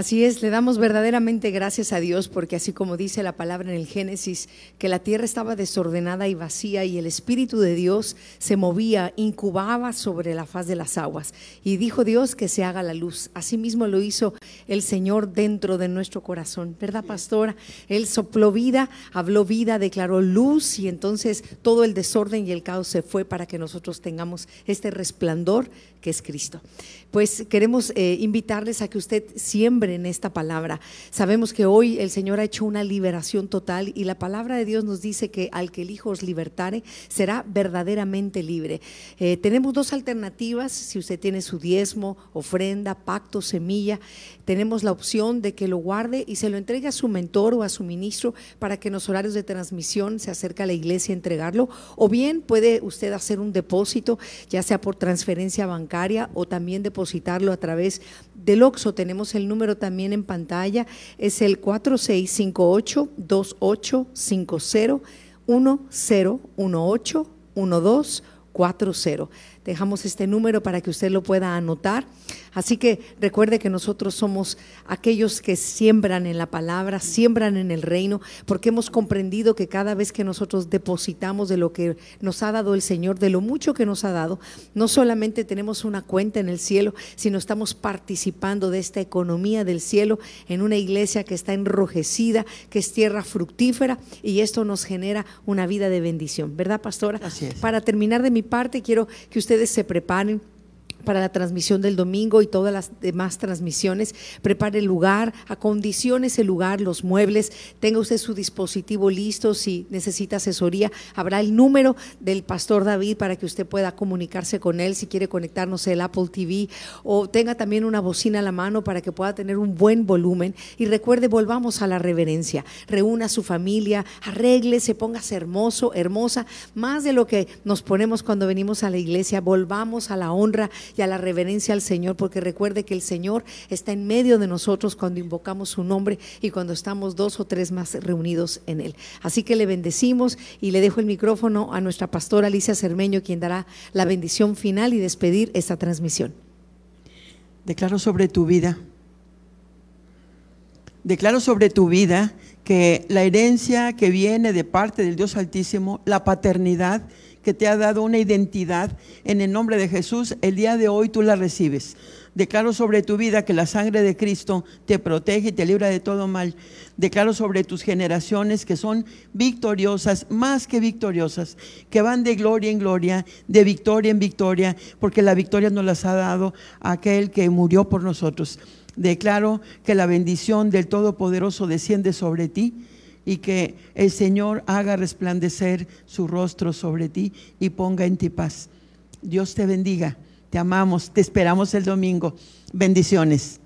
Así es, le damos verdaderamente gracias a Dios porque así como dice la palabra en el Génesis, que la tierra estaba desordenada y vacía y el Espíritu de Dios se movía, incubaba sobre la faz de las aguas. Y dijo Dios que se haga la luz. Asimismo lo hizo el Señor dentro de nuestro corazón, ¿verdad, pastora? Él sopló vida, habló vida, declaró luz y entonces todo el desorden y el caos se fue para que nosotros tengamos este resplandor que es Cristo. Pues queremos eh, invitarles a que usted siembre en esta palabra. Sabemos que hoy el Señor ha hecho una liberación total y la palabra de Dios nos dice que al que el Hijo os libertare será verdaderamente libre. Eh, tenemos dos alternativas, si usted tiene su diezmo, ofrenda, pacto, semilla, tenemos la opción de que lo guarde y se lo entregue a su mentor o a su ministro para que en los horarios de transmisión se acerque a la iglesia a entregarlo, o bien puede usted hacer un depósito, ya sea por transferencia bancaria o también depositarlo a través del OXO. Tenemos el número también en pantalla, es el 4658-2850 1018 1240. Dejamos este número para que usted lo pueda anotar. Así que recuerde que nosotros somos aquellos que siembran en la palabra, siembran en el reino, porque hemos comprendido que cada vez que nosotros depositamos de lo que nos ha dado el Señor, de lo mucho que nos ha dado, no solamente tenemos una cuenta en el cielo, sino estamos participando de esta economía del cielo en una iglesia que está enrojecida, que es tierra fructífera y esto nos genera una vida de bendición, ¿verdad, pastora? Así es. Para terminar de mi parte, quiero que ustedes se preparen para la transmisión del domingo y todas las demás transmisiones. Prepare el lugar, acondicione ese lugar, los muebles, tenga usted su dispositivo listo. Si necesita asesoría, habrá el número del pastor David para que usted pueda comunicarse con él si quiere conectarnos el Apple TV o tenga también una bocina a la mano para que pueda tener un buen volumen. Y recuerde, volvamos a la reverencia. Reúna a su familia, arréglese, póngase hermoso, hermosa, más de lo que nos ponemos cuando venimos a la iglesia. Volvamos a la honra y a la reverencia al Señor, porque recuerde que el Señor está en medio de nosotros cuando invocamos su nombre y cuando estamos dos o tres más reunidos en Él. Así que le bendecimos y le dejo el micrófono a nuestra pastora Alicia Cermeño, quien dará la bendición final y despedir esta transmisión. Declaro sobre tu vida. Declaro sobre tu vida que la herencia que viene de parte del Dios Altísimo, la paternidad que te ha dado una identidad en el nombre de Jesús, el día de hoy tú la recibes. Declaro sobre tu vida que la sangre de Cristo te protege y te libra de todo mal. Declaro sobre tus generaciones que son victoriosas, más que victoriosas, que van de gloria en gloria, de victoria en victoria, porque la victoria nos las ha dado aquel que murió por nosotros. Declaro que la bendición del Todopoderoso desciende sobre ti y que el Señor haga resplandecer su rostro sobre ti y ponga en ti paz. Dios te bendiga, te amamos, te esperamos el domingo. Bendiciones.